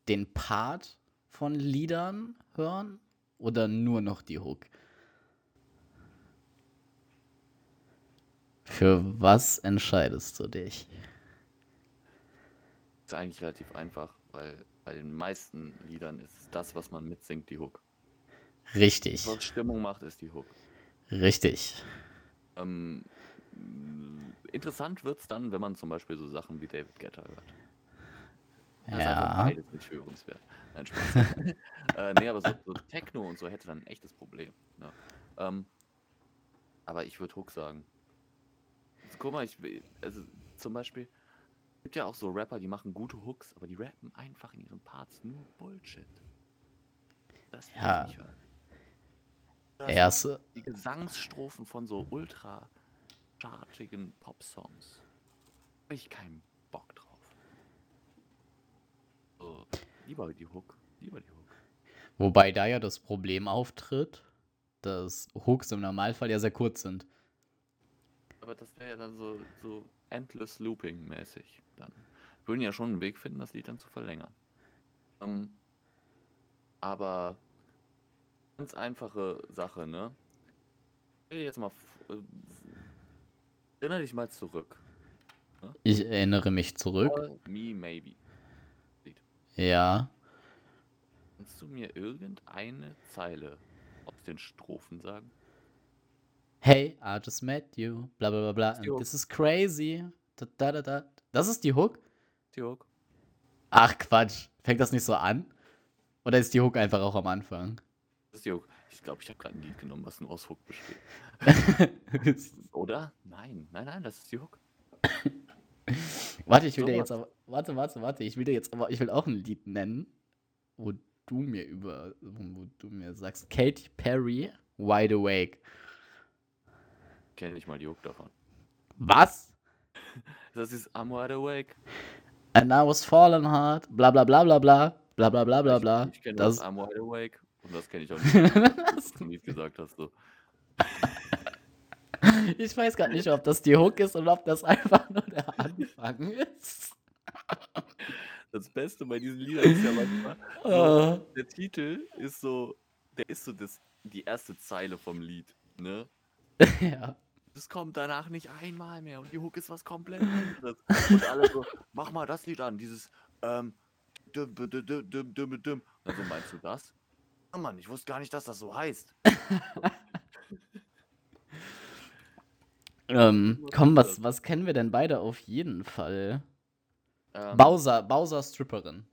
den Part von Liedern hören oder nur noch die Hook? Für was entscheidest du dich? Ist eigentlich relativ einfach, weil bei den meisten Liedern ist es das, was man mitsingt, die Hook. Richtig, Was Stimmung macht, ist die Hook. richtig. Ähm, interessant wird es dann, wenn man zum Beispiel so Sachen wie David Guetta hört. Das ist Ja. beides nicht hörenswert. Nein, Spaß. [laughs] äh, nee, aber so, so Techno und so hätte dann ein echtes Problem. Ne? Ähm, aber ich würde Hook sagen. Also, guck mal, ich will, also zum Beispiel, gibt ja auch so Rapper, die machen gute Hooks, aber die rappen einfach in ihren Parts nur Bullshit. Das Ja. ich nicht hören. Erste, die Gesangsstrophen von so ultra chartigen Popsongs. Hab ich keinen Bock drauf. So, lieber die Hook. Lieber die Hook. Wobei da ja das Problem auftritt, dass Hooks im Normalfall ja sehr kurz sind. Aber das wäre ja dann so, so endless looping mäßig dann. Würden ja schon einen Weg finden, das Lied dann zu verlängern. Ähm, aber ganz einfache Sache, ne? Jetzt mal. äh, Erinnere dich mal zurück. Ich erinnere mich zurück. Call me maybe. Ja. Kannst du mir irgendeine Zeile aus den Strophen sagen? Hey, I just met you. Bla bla bla bla. This is crazy. Da, da, da, da. Das ist die Hook? Die Hook. Ach Quatsch. Fängt das nicht so an? Oder ist die Hook einfach auch am Anfang? Das ist die Hook. Ich glaube, ich habe gerade ein Lied genommen, was nur aus Hook besteht. [laughs] Oder? Nein, nein, nein, das ist die Hook. Warte, ich will dir So jetzt was. aber. Warte, warte, warte. Ich will dir jetzt aber. Ich will auch ein Lied nennen, wo du mir über. Wo du mir sagst. Katy Perry, Wide Awake. Kenn ich mal die Hook davon. Was? [laughs] Das ist I'm wide awake. And I was falling hard. Bla bla bla bla bla. Bla bla bla bla Ich, bla. ich kenne das Das. I'm wide awake. Und das kenne ich auch [laughs] nicht, was du nicht gesagt hast. So. [laughs] ich weiß gerade nicht, ob das die Hook ist oder ob das einfach nur der Anfang ist. Das Beste bei diesen Liedern ist ja manchmal, so, Oh. der Titel ist so, der ist so das, die erste Zeile vom Lied. Ne? ja. Das kommt danach nicht einmal mehr und die Hook ist was komplett anderes. Und alle so, [laughs] mach mal das Lied an, dieses ähm, düm, düm, düm, düm, düm, düm. Also meinst du das? Oh Mann, ich wusste gar nicht, dass das so heißt. [laughs] Ähm, komm, was, was kennen wir denn beide auf jeden Fall? Ähm, Bowser, Bowser Stripperin.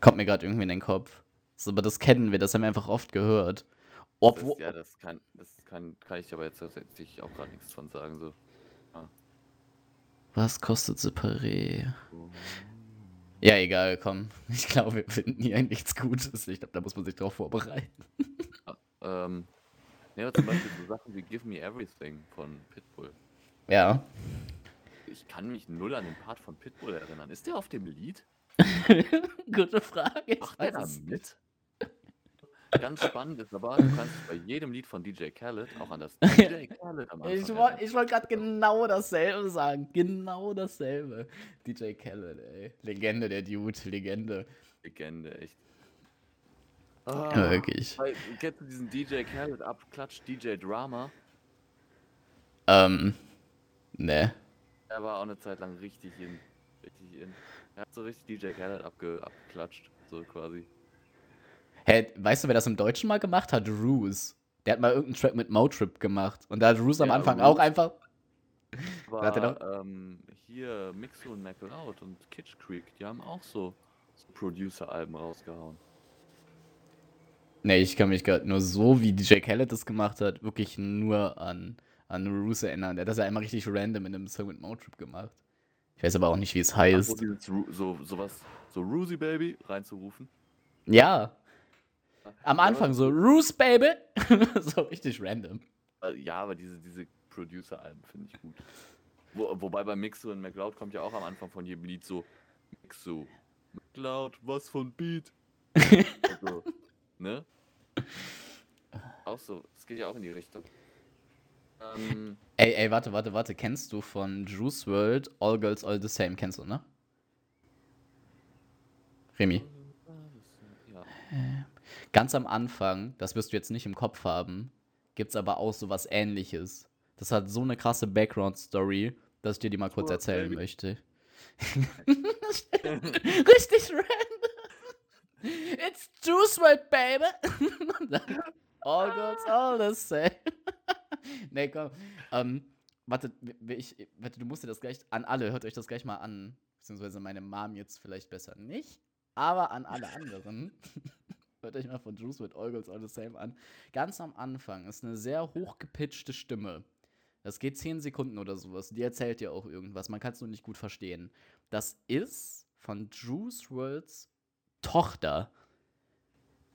Kommt mir gerade irgendwie in den Kopf. So, aber das kennen wir, das haben wir einfach oft gehört. Obwohl. ja, das kann, das kann, kann ich aber jetzt tatsächlich auch gerade nichts von sagen. So. Was kostet Separé? Ja, egal, komm. [laughs] Ich glaube, wir finden hier nichts Gutes. Ich glaube, da muss man sich drauf vorbereiten. [laughs] Ähm, ja, zum Beispiel so Sachen wie Give Me Everything von Pitbull. Ja. Ich kann mich null an den Part von Pitbull erinnern. Ist der auf dem Lied? [laughs] Gute Frage. Macht der da mit? Ganz spannend ist aber, du kannst bei jedem Lied von DJ Khaled auch an das [laughs] DJ Khaled am Anfang Ich wollte wollt gerade genau dasselbe sagen. Genau dasselbe. DJ Khaled, ey. Legende, der Dude. Legende. Legende, echt. Ja, Ah, wirklich. weil, kennst du diesen DJ Khaled abklatsch DJ Drama? Ähm. Ne. Er war auch eine Zeit lang richtig in. Richtig in. Er hat so richtig DJ Khaled abge, abgeklatscht. So quasi. Hä, weißt du, wer das im Deutschen mal gemacht hat? Roos. Der hat mal irgendeinen Track mit Motrip gemacht. Und da hat Roos am Ja, Anfang auch Roos. einfach. Warte noch. War ähm, hier Mixo und McLeod und Kitsch Creek, die haben auch so, so Producer-Alben rausgehauen. Ne, ich kann mich gerade nur so, wie DJ Khaled das gemacht hat, wirklich nur an, an Roos erinnern. Der hat das ja einmal richtig random in einem Song mit Motrip gemacht. Ich weiß aber auch nicht, wie es Ach, heißt. so, dieses Ru- so sowas, so Ruzy Baby reinzurufen. Ja. Am Anfang so, Roos, Baby. [laughs] so richtig random. Äh, Ja, aber diese, diese Producer-Alben finde ich gut. Wo, wobei bei Mixo und McLeod kommt ja auch am Anfang von jedem Lied so Mixo, McLeod, was von Beat. [laughs] Also, ne? Auch so, es geht ja auch in die Richtung. Ähm, Ey, ey, warte, warte, warte. Kennst du von Juice World All Girls All the Same? Kennst du, ne? Remy. ja. Ganz am Anfang, das wirst du jetzt nicht im Kopf haben, gibt's aber auch so was ähnliches. Das hat so eine krasse Background-Story, dass ich dir die mal kurz Oh, erzählen baby. möchte. [laughs] Richtig random. It's Juice World, baby. [laughs] All girls, all the same. [laughs] nee, komm. Ähm, warte, ich, warte, du musst dir das gleich an alle, hört euch das gleich mal an. Beziehungsweise meine Mom jetzt vielleicht besser nicht. Aber an alle anderen. Hört euch mal von Juice with All Girls All the Same an. Ganz am Anfang ist eine sehr hochgepitchte Stimme. Das geht 10 Sekunden oder sowas. Die erzählt dir auch irgendwas. Man kann es nur nicht gut verstehen. Das ist von Juice Worlds Tochter.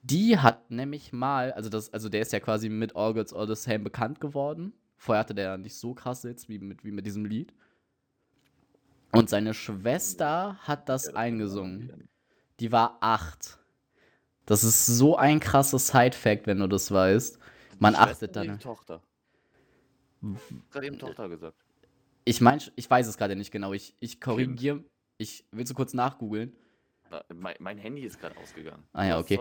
Die hat nämlich mal, also das, also der ist ja quasi mit All Girls All the Same bekannt geworden. Vorher hatte der ja nicht so krass jetzt wie mit, wie mit diesem Lied. Und seine Schwester hat das eingesungen. Die war acht. Das ist so ein krasses Side-Fact, wenn du das weißt. Man achtet dann. die Tochter. Gerade eben Tochter gesagt. Ich meine, ich weiß es gerade nicht genau. Ich, ich korrigiere. Ich willst du kurz nachgoogeln? Na, mein, mein Handy ist gerade ausgegangen. Ah ja, okay.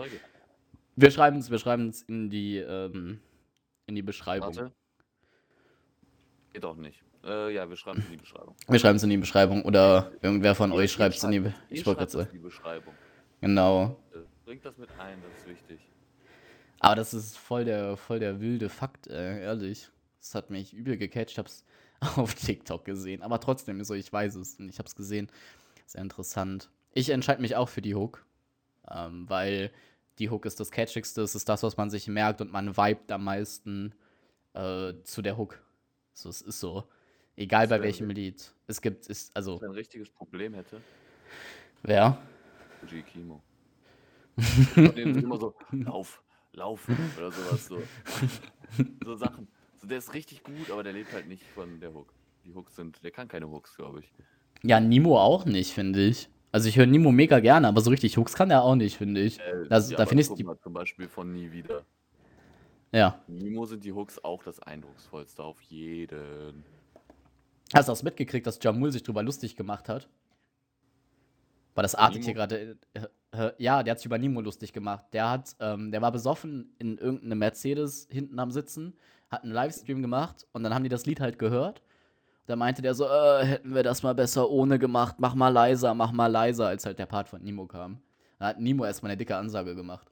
Wir schreiben es, wir schreiben es in die ähm, in die Beschreibung. Warte. Geht auch nicht. Äh, ja, wir schreiben es in die Beschreibung. Wir schreiben es in die Beschreibung oder irgendwer von Ihr- euch schreibt es in die. Be ich schreibt in die Beschreibung. Genau. Äh, Bringt das mit ein, das ist wichtig. Aber das ist voll der, voll der wilde Fakt, äh, ehrlich. Das hat mich übel gecatcht. Hab's [laughs] auf TikTok gesehen. Aber trotzdem, so, ich weiß es und ich hab's gesehen. Sehr interessant. Ich entscheide mich auch für die Hook. Ähm, weil die Hook ist das Catchigste, es ist das, was man sich merkt und man vibet am meisten äh, zu der Hook. So, es ist so. Egal bei welchem Lied. Es gibt, ist, also, Wenn ein richtiges Problem hätte, wer? Fuji Kimo. [laughs] Denen sind immer so, lauf, lauf [laughs] oder sowas so. So Sachen. So, der ist richtig gut, aber der lebt halt nicht von der Hook. Die Hooks sind, der kann keine Hooks, glaube ich. Ja, Nimo auch nicht, finde ich. Also ich höre Nimo mega gerne, aber so richtig Hooks kann er auch nicht, finde ich. Äh, Das- ja, da finde ich die- zum Beispiel von Nie wieder. Ja. Nimo sind die Hooks auch das eindrucksvollste auf jeden. Hast du auch mitgekriegt, dass Jamul sich drüber lustig gemacht hat? War das artet hier gerade. Äh, ja, der hat sich über Nimo lustig gemacht. Der hat, ähm, der war besoffen in irgendeinem Mercedes hinten am Sitzen, hat einen Livestream gemacht und dann haben die das Lied halt gehört. Da meinte der so, äh, hätten wir das mal besser ohne gemacht, mach mal leiser, mach mal leiser, als halt der Part von Nimo kam. Da hat Nimo erstmal eine dicke Ansage gemacht.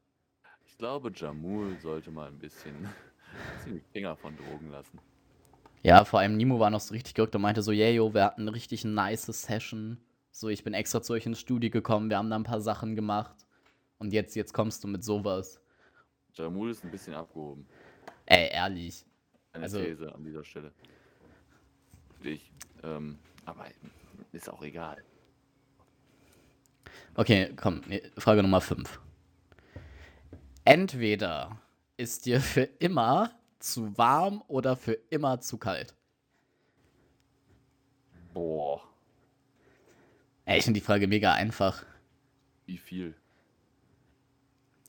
Ich glaube, Jamul sollte mal ein bisschen, [laughs] bisschen die Finger von Drogen lassen. Ja, vor allem Nimo war noch so richtig gerückt und meinte so, yeah, yo, wir hatten eine richtig nice Session. So, ich bin extra zu euch ins Studio gekommen, wir haben da ein paar Sachen gemacht. Und jetzt, jetzt kommst du mit sowas. Jamul ist ein bisschen abgehoben. Ey, ehrlich. Eine Also- These an dieser Stelle. Ich, ähm, aber ist auch egal. Okay, komm, Frage Nummer 5. Entweder ist dir für immer zu warm oder für immer zu kalt. Boah, Ey, ich finde die Frage mega einfach. wie viel?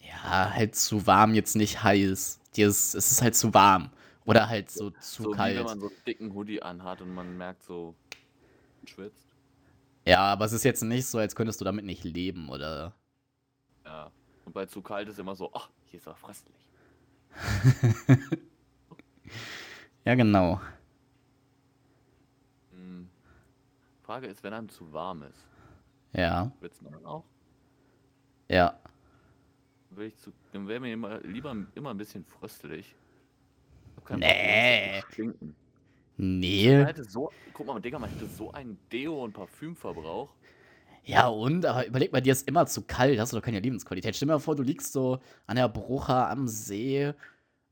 Ja, halt zu warm, jetzt nicht heiß. Ist, es ist halt zu warm. Oder halt so zu so kalt. wie wenn man so einen dicken Hoodie anhat und man merkt so, schwitzt. Ja, aber es ist jetzt nicht so, als könntest du damit nicht leben, oder? Ja. Und bei zu kalt ist immer so, ach, hier ist er fröstlich. [laughs] Ja, genau. Hm. Frage ist, wenn einem zu warm ist, Ja, man dann auch? ja. Will ich zu, dann wäre mir immer, lieber immer ein bisschen fröstelig. Keinen Bock, Nee. Man Nee. hätte so, guck mal, Digga, man hätte so einen Deo- und Parfümverbrauch. Ja, und? Aber überleg mal, dir ist immer zu kalt, hast du doch keine Lebensqualität. Stell dir mal vor, du liegst so an der Brucher am See,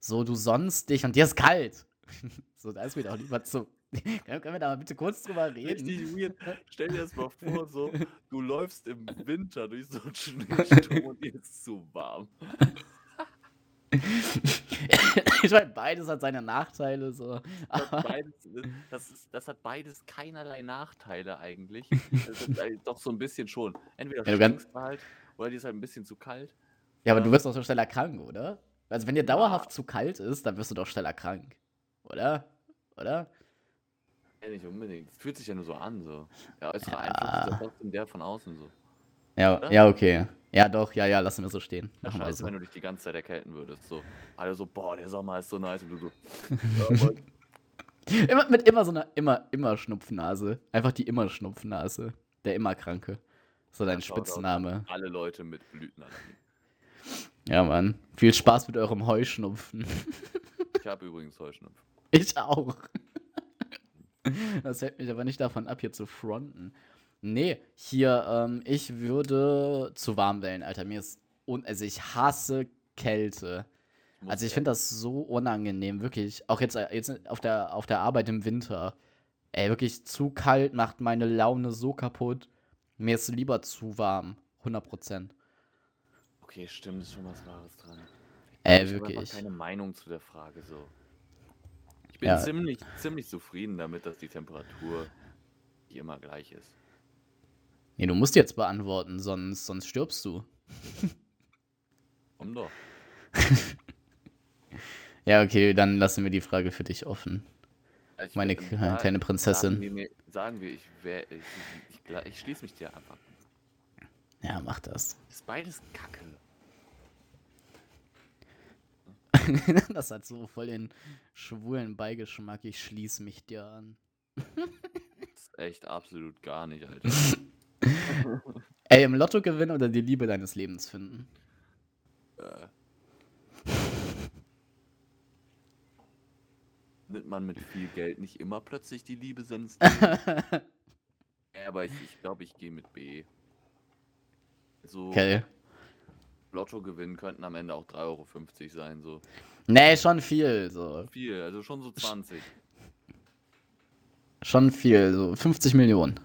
so du sonst dich und dir ist kalt. [laughs] so, da ist mir doch lieber zu. [laughs] Können wir da mal bitte kurz drüber reden? Richtig weird. Stell dir das mal vor, so, du läufst im Winter durch so einen Schneesturm und dir ist zu warm. [laughs] ich meine, beides hat seine Nachteile, so. Das hat beides, das, ist, das hat beides keinerlei Nachteile eigentlich. Das ist halt doch so ein bisschen schon. Entweder Ja, stinkst du halt oder dir ist halt ein bisschen zu kalt. ja, aber Ja. du wirst doch so schneller krank, oder? Also, wenn dir Ja. dauerhaft zu kalt ist, dann wirst du doch schneller krank. Oder? Oder? Ja, nicht unbedingt. Es fühlt sich ja nur so an, so. Der äußere Einfluss ist ja Ja. trotzdem der von außen so. Ja, Oder? ja, okay. Ja, doch, ja, ja, lassen wir so stehen. Ja, scheiße, so. wenn du dich die ganze Zeit erkälten würdest. So. Alle so, boah, der Sommer ist so nice. Und du so, [laughs] ja. Immer, mit immer so einer immer, immer Schnupfnase. Einfach die immer Schnupfnase. Der immer Kranke. So dein Ja, Spitzname. alle Leute mit Blütenallergie. Ja, Mann. Viel Spaß mit eurem Heuschnupfen. Ich habe übrigens Heuschnupfen. [laughs] Ich auch. [laughs] Das hält mich aber nicht davon ab, hier zu fronten. Nee, hier, ähm, ich würde zu warm wählen, Alter. Mir ist. Un also, ich hasse Kälte. muss Also, ich finde das so unangenehm, wirklich. Auch jetzt, äh, jetzt auf, der, auf der Arbeit im Winter. Ey, wirklich zu kalt macht meine Laune so kaputt. Mir ist lieber zu warm. 100%. Okay, stimmt, ist schon was Wahres dran. Ey, ich habe wirklich. einfach keine Meinung zu der Frage so. Ich bin Ja. ziemlich, ziemlich zufrieden damit, dass die Temperatur die immer gleich ist. Nee, du musst jetzt beantworten, sonst, sonst stirbst du. Komm doch. [laughs] Ja, okay, dann lassen wir die Frage für dich offen. Ich Meine würd- k- ja, kleine Prinzessin. Sagen wir, mir- sagen wir ich, wär, ich, ich, ich, ich schließe mich dir einfach. Ja, mach das. Ist beides Kacke. [laughs] das hat so voll den schwulen Beigeschmack. Ich schließe mich dir an. ist echt absolut gar nicht, Alter. [laughs] Ey, im Lotto gewinnen oder die Liebe deines Lebens finden? äh. Nimmt man mit viel Geld nicht immer plötzlich die Liebe seines [laughs] Lebens? Ja, aber ich glaube, ich, glaub, ich gehe mit B. So, Okay. Lotto gewinnen könnten am Ende auch 3,50 Euro sein, so. Nee, schon viel. So. Viel, also schon so 20. Schon viel, so 50 Millionen.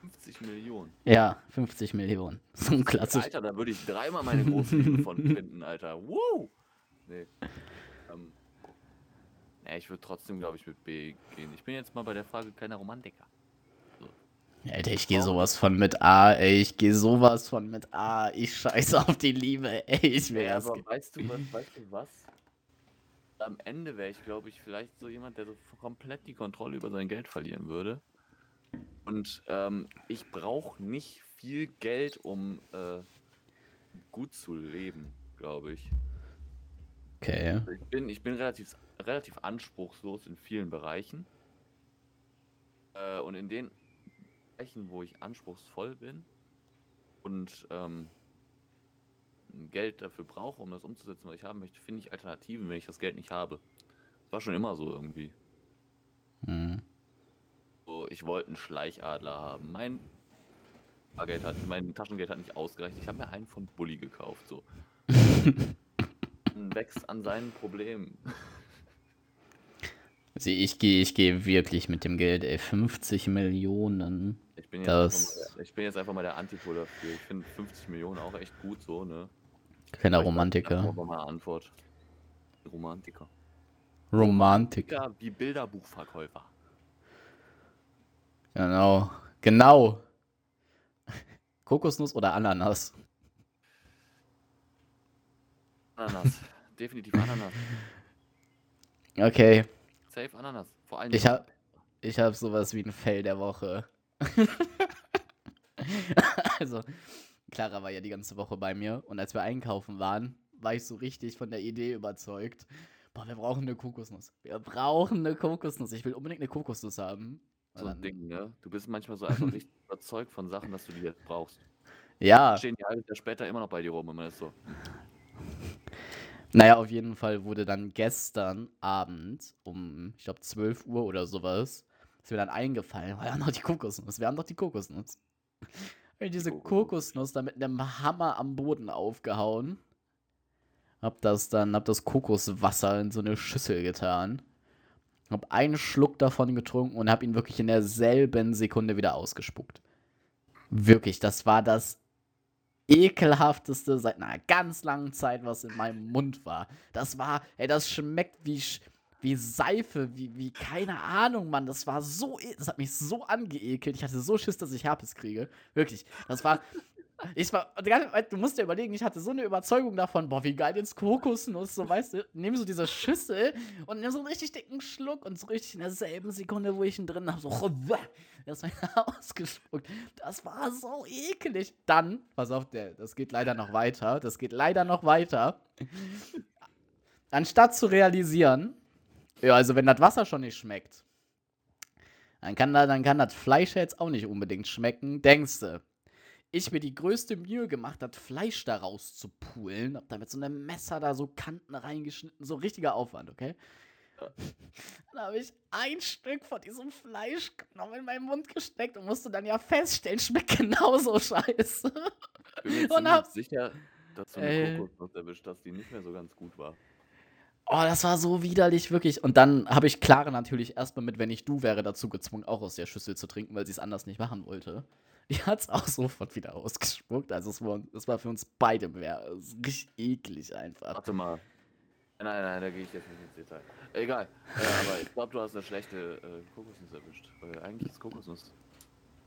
50 Millionen. Ja, 50 Millionen. [laughs] So ein klassisch. Alter, da würde ich dreimal meine Großliebe von [laughs] finden, Alter. Wow! Nee. Ähm, ja, ich würde trotzdem, glaube ich, mit B gehen. Ich bin jetzt mal bei der Frage keiner Romantiker. Alter, ich gehe sowas von mit A, ey. Ich gehe sowas von mit A. Ich scheiße auf die Liebe, [laughs] ey. Ich will Ja, aber weißt du was, [laughs] weißt du was? Am Ende wäre ich, glaube ich, vielleicht so jemand, der so komplett die Kontrolle über sein Geld verlieren würde. Und ähm, ich brauche nicht viel Geld, um äh, gut zu leben, glaube ich. Okay. Ich bin, ich bin relativ, relativ anspruchslos in vielen Bereichen. Äh, und in den Bereichen, wo ich anspruchsvoll bin und ähm, Geld dafür brauche, um das umzusetzen, was ich haben möchte, finde ich Alternativen, wenn ich das Geld nicht habe. Das war schon immer so irgendwie. Hm. So, ich wollte einen Schleichadler haben. Mein Bargeld hat, mein Taschengeld hat nicht ausgereicht. Ich habe mir einen von Bully gekauft. So. [laughs] Wächst an seinen Problemen. Also ich gehe ich geh wirklich mit dem Geld, ey. 50 Millionen. Ich bin jetzt, Das- einfach, mal der, ich bin jetzt einfach mal der Antipol dafür. Ich finde 50 Millionen auch echt gut so, ne? Glaub, Romantiker. War meine Antwort. Romantiker. Romantik. Ja, wie Bilderbuchverkäufer. Genau. Genau. Kokosnuss oder Ananas? Ananas. Definitiv Ananas. [laughs] Okay. Safe Ananas. Vor allem. Ich hab, ich hab sowas wie ein Fell der Woche. [laughs] also, Clara war ja die ganze Woche bei mir und als wir einkaufen waren, war ich so richtig von der Idee überzeugt. Boah, wir brauchen eine Kokosnuss. Wir brauchen eine Kokosnuss. Ich will unbedingt eine Kokosnuss haben. So ein Ding, ne? Du bist manchmal so einfach richtig [laughs] überzeugt von Sachen, dass du die jetzt brauchst. Ja, Stehen die Jahr später immer noch bei dir rum und man ist so. naja, auf jeden Fall wurde dann gestern Abend um, ich glaube, 12 Uhr oder sowas, ist mir dann eingefallen, wir haben doch die Kokosnuss, wir haben doch die Kokosnuss. Und diese Kokosnuss. Dann mit einem Hammer am Boden aufgehauen. Hab das dann, hab das Kokoswasser in so eine Schüssel getan. Hab einen Schluck davon getrunken und hab ihn wirklich in derselben Sekunde wieder ausgespuckt. Wirklich, das war das ekelhafteste seit einer ganz langen Zeit, was in meinem Mund war. Das war, ey, das schmeckt wie, wie Seife, wie, wie, keine Ahnung, Mann. Das war so, e- das hat mich so angeekelt. Ich hatte so Schiss, dass ich Herpes kriege. Wirklich. Das war, ich war, du musst dir überlegen, ich hatte so eine Überzeugung davon, boah, wie geil jetzt Kokosnuss, so, weißt du, nimm so diese Schüssel und nimm so einen richtig dicken Schluck und so richtig in derselben Sekunde, wo ich ihn drin habe, so, das war [laughs] ausgespuckt. Das war so ekelig. Dann, pass auf, das geht leider noch weiter, das geht leider noch weiter. Anstatt zu realisieren, ja, also wenn das Wasser schon nicht schmeckt, dann kann, da, dann kann das Fleisch jetzt auch nicht unbedingt schmecken, denkst du. Ich mir die größte Mühe gemacht, das Fleisch da rauszupulen, hab da mit so einem Messer da so Kanten reingeschnitten, so richtiger Aufwand, okay? [laughs] Dann habe ich ein Stück von diesem Fleisch genommen in meinen Mund gesteckt und musste dann ja feststellen, schmeckt [laughs] genauso scheiße. Ich bin mir Und hab- sicher, dass du eine Ey. Kokosnuss erwischt hast, die nicht mehr so ganz gut war. Oh, das war so widerlich, wirklich. Und dann habe ich Clara natürlich erstmal mit, wenn ich du wäre, dazu gezwungen, auch aus der Schüssel zu trinken, weil sie es anders nicht machen wollte. Die hat es auch sofort wieder ausgespuckt. Also es war, es war für uns beide mehr. Es ist richtig eklig einfach. Warte mal. Nein, nein, da gehe ich jetzt nicht ins Detail. Egal. Äh, aber ich glaube, du hast eine schlechte äh, Kokosnuss erwischt. Weil eigentlich ist Kokosnuss.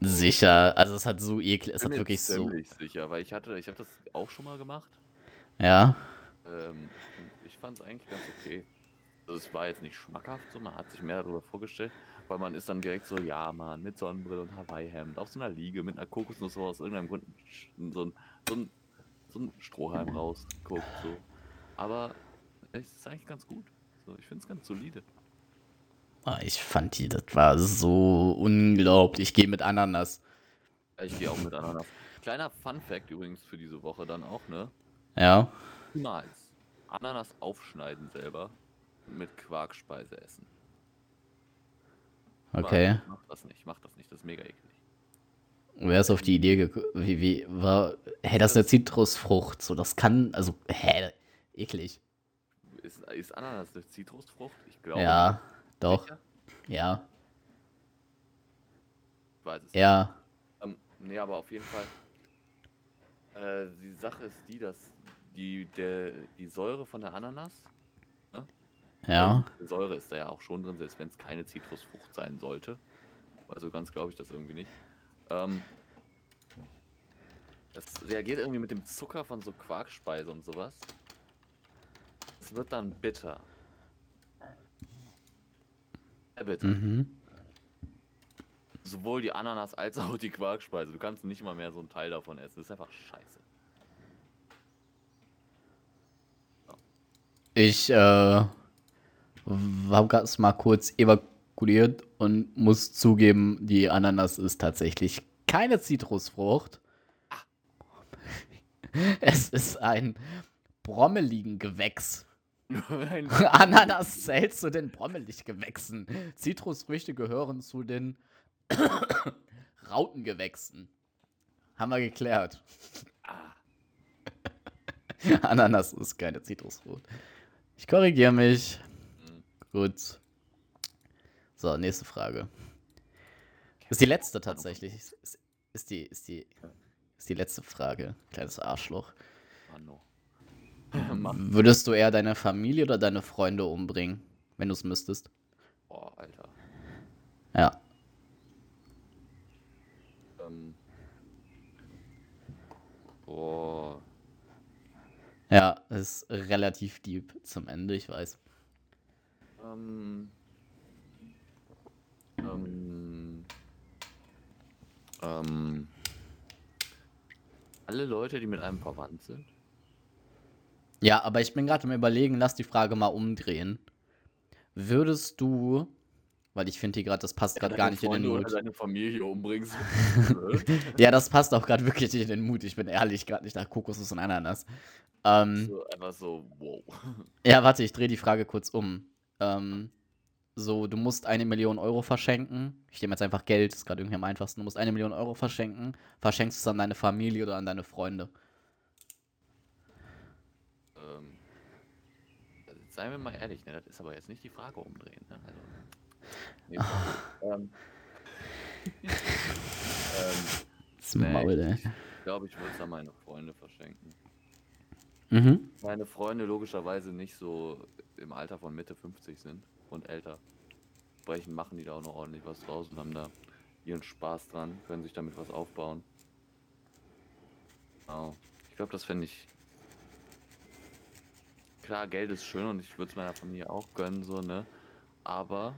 Sicher. Also es hat so eklig, es bin hat wirklich so. ziemlich sicher, weil ich hatte, ich habe das auch schon mal gemacht. Ja. Ähm, ich fand es eigentlich ganz okay. Also es war jetzt nicht schmackhaft, so man hat sich mehr darüber vorgestellt, weil man ist dann direkt so, ja man, mit Sonnenbrille und Hawaii-Hemd, auf so einer Liege mit einer Kokosnuss aus irgendeinem Grund so ein, so ein, so ein Strohhalm rausguckt, so. Aber es ist eigentlich ganz gut. So, ich finde es ganz solide. Ah, Ich fand die, das war so unglaublich. Ich gehe mit Ananas. Ich gehe auch mit Ananas. Kleiner Fun-Fact übrigens für diese Woche dann auch, ne? Ja. Niemals Ananas aufschneiden selber und mit Quarkspeise essen. Okay. Mach, mach das nicht, mach das nicht, das ist mega eklig. Wer ist auf die Idee gekommen? Wie, wie, war. Hä, das ist eine Zitrusfrucht. So, das kann. Also, hä, eklig. Ist, ist Ananas eine Zitrusfrucht? Ich glaube. Ja, doch. Sicher? Ja. weiß es Ja. Ähm, nee, aber auf jeden Fall. Äh, die Sache ist die, dass die, der, die Säure von der Ananas, Ja. die Säure ist da ja auch schon drin, selbst wenn es keine Zitrusfrucht sein sollte. Also ganz glaube ich das irgendwie nicht. Ähm, das reagiert irgendwie mit dem Zucker von so Quarkspeise und sowas. Es wird dann bitter. Sehr bitter. Mhm. Sowohl die Ananas als auch die Quarkspeise. Du kannst nicht mal mehr so einen Teil davon essen. Das ist einfach scheiße. Ich äh, habe gerade mal kurz evakuiert und muss zugeben, die Ananas ist tatsächlich keine Zitrusfrucht. [laughs] Es ist ein brommeligen Gewächs. [laughs] Ananas zählt zu den Brommeligewächsen. Zitrusfrüchte gehören zu den [coughs] Rautengewächsen. Haben wir geklärt. ah, [laughs] Ananas ist keine Zitrusfrucht. Ich korrigiere mich. Gut. So, nächste Frage. Ist die letzte tatsächlich. Ist, ist, die, ist, die, ist die letzte Frage. Kleines Arschloch. Mano. Mach. Würdest du eher deine Familie oder deine Freunde umbringen, wenn du es müsstest? Boah, Alter. Ja. Ähm. Boah. Ja, ist relativ deep zum Ende, ich weiß. Ähm. Ähm. Ähm. Alle Leute, die mit einem verwandt sind? Ja, aber ich bin gerade am überlegen, lass die Frage mal umdrehen. Würdest du, weil ich finde hier gerade, das passt gerade gar nicht in den Freunde oder Mut. deine Familie umbringst. [laughs] Ja, das passt auch gerade wirklich nicht in den Mut. Ich bin ehrlich, gerade nicht nach Kokosnuss und Ananas. Ähm, so, einfach so, wow. [laughs] ja, warte, ich drehe die Frage kurz um. Ähm, so, du musst eine Million Euro verschenken. Ich nehme jetzt einfach Geld, ist gerade irgendwie am einfachsten. Du musst eine Million Euro verschenken. Verschenkst es an deine Familie oder an deine Freunde. Ähm, also seien wir mal ehrlich, ne? Das ist aber jetzt nicht die Frage umdrehen, ne? Also. Nee, ähm, [laughs] ähm. Maul, ey. ich glaube, ich würde es an meine Freunde verschenken. Mhm. Meine Freunde logischerweise nicht so im Alter von Mitte 50 sind und älter. Brechen machen die da auch noch ordentlich was draus und haben da ihren Spaß dran, können sich damit was aufbauen. Genau. Ich glaube, das fände ich. Klar, Geld ist schön und ich würde es meiner Familie auch gönnen, so, ne? Aber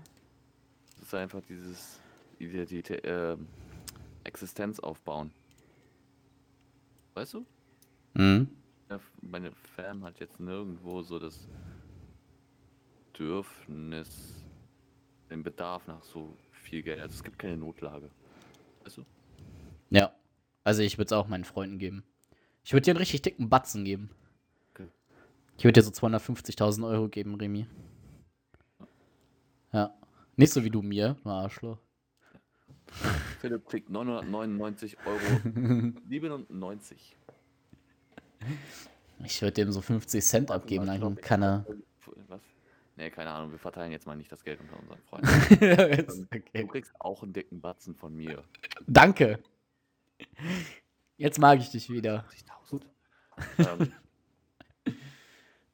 ist einfach dieses Identität, äh, Existenz aufbauen. Weißt du? Mhm. Meine Fam hat jetzt nirgendwo so das Bedürfnis, den Bedarf nach so viel Geld. Also es gibt keine Notlage. Weißt du? Ja. Also ich würde es auch meinen Freunden geben. Ich würde dir einen richtig dicken Batzen geben. Okay. Ich würde dir so 250.000 Euro geben, Remy. Ja. Nicht so wie du mir, du Arschloch. [laughs] Philipp kriegt 999 Euro [laughs] 97. Ich würde dem so 50 Cent abgeben, dann glaub, kann er. Was? Nee, keine Ahnung, wir verteilen jetzt mal nicht das Geld unter unseren [laughs] Freunden. Du okay. kriegst auch einen dicken Batzen von mir. Danke. Jetzt mag ich dich wieder. 80.000.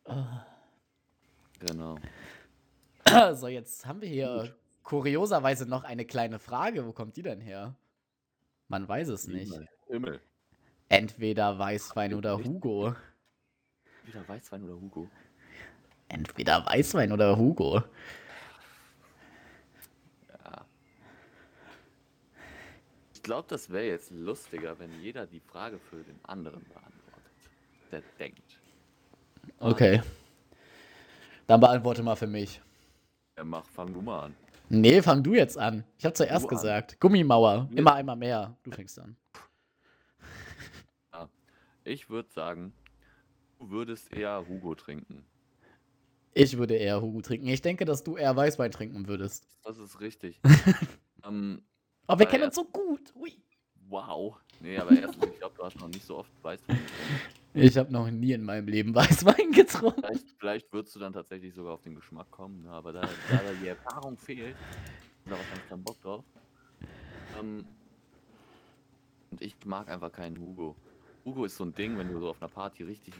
ähm, genau. [clears throat] So, jetzt haben wir hier kurioserweise noch eine kleine Frage. Wo kommt die denn her? Man weiß es nicht. Himmel. Entweder Weißwein oder. Hugo. Wieder Weißwein oder Hugo? Entweder Weißwein oder Hugo. Ja. Ich glaube, das wäre jetzt lustiger, wenn jeder die Frage für den anderen beantwortet. Der denkt. Okay. Dann beantworte mal für mich. Ja, mach, fang du mal an. Nee, fang du jetzt an. Ich habe zuerst Du an. gesagt. Gummimauer. Nee. Immer einmal mehr. Du fängst an. Ich würde sagen, du würdest eher Hugo trinken. Ich würde eher Hugo trinken. Ich denke, dass du eher Weißwein trinken würdest. Das ist richtig. [laughs] ähm, Aber wir kennen ja. uns so gut. Ui. Wow. Nee, aber erstens, ich glaube, du hast noch nicht so oft Weißwein getrunken. Ich habe noch nie in meinem Leben Weißwein getrunken. Vielleicht, vielleicht würdest du dann tatsächlich sogar auf den Geschmack kommen, ne? aber da, da da die Erfahrung fehlt, da wahrscheinlich keinen Bock drauf. Ähm, Und ich mag einfach keinen Hugo. Hugo ist so ein Ding, wenn du so auf einer Party richtig,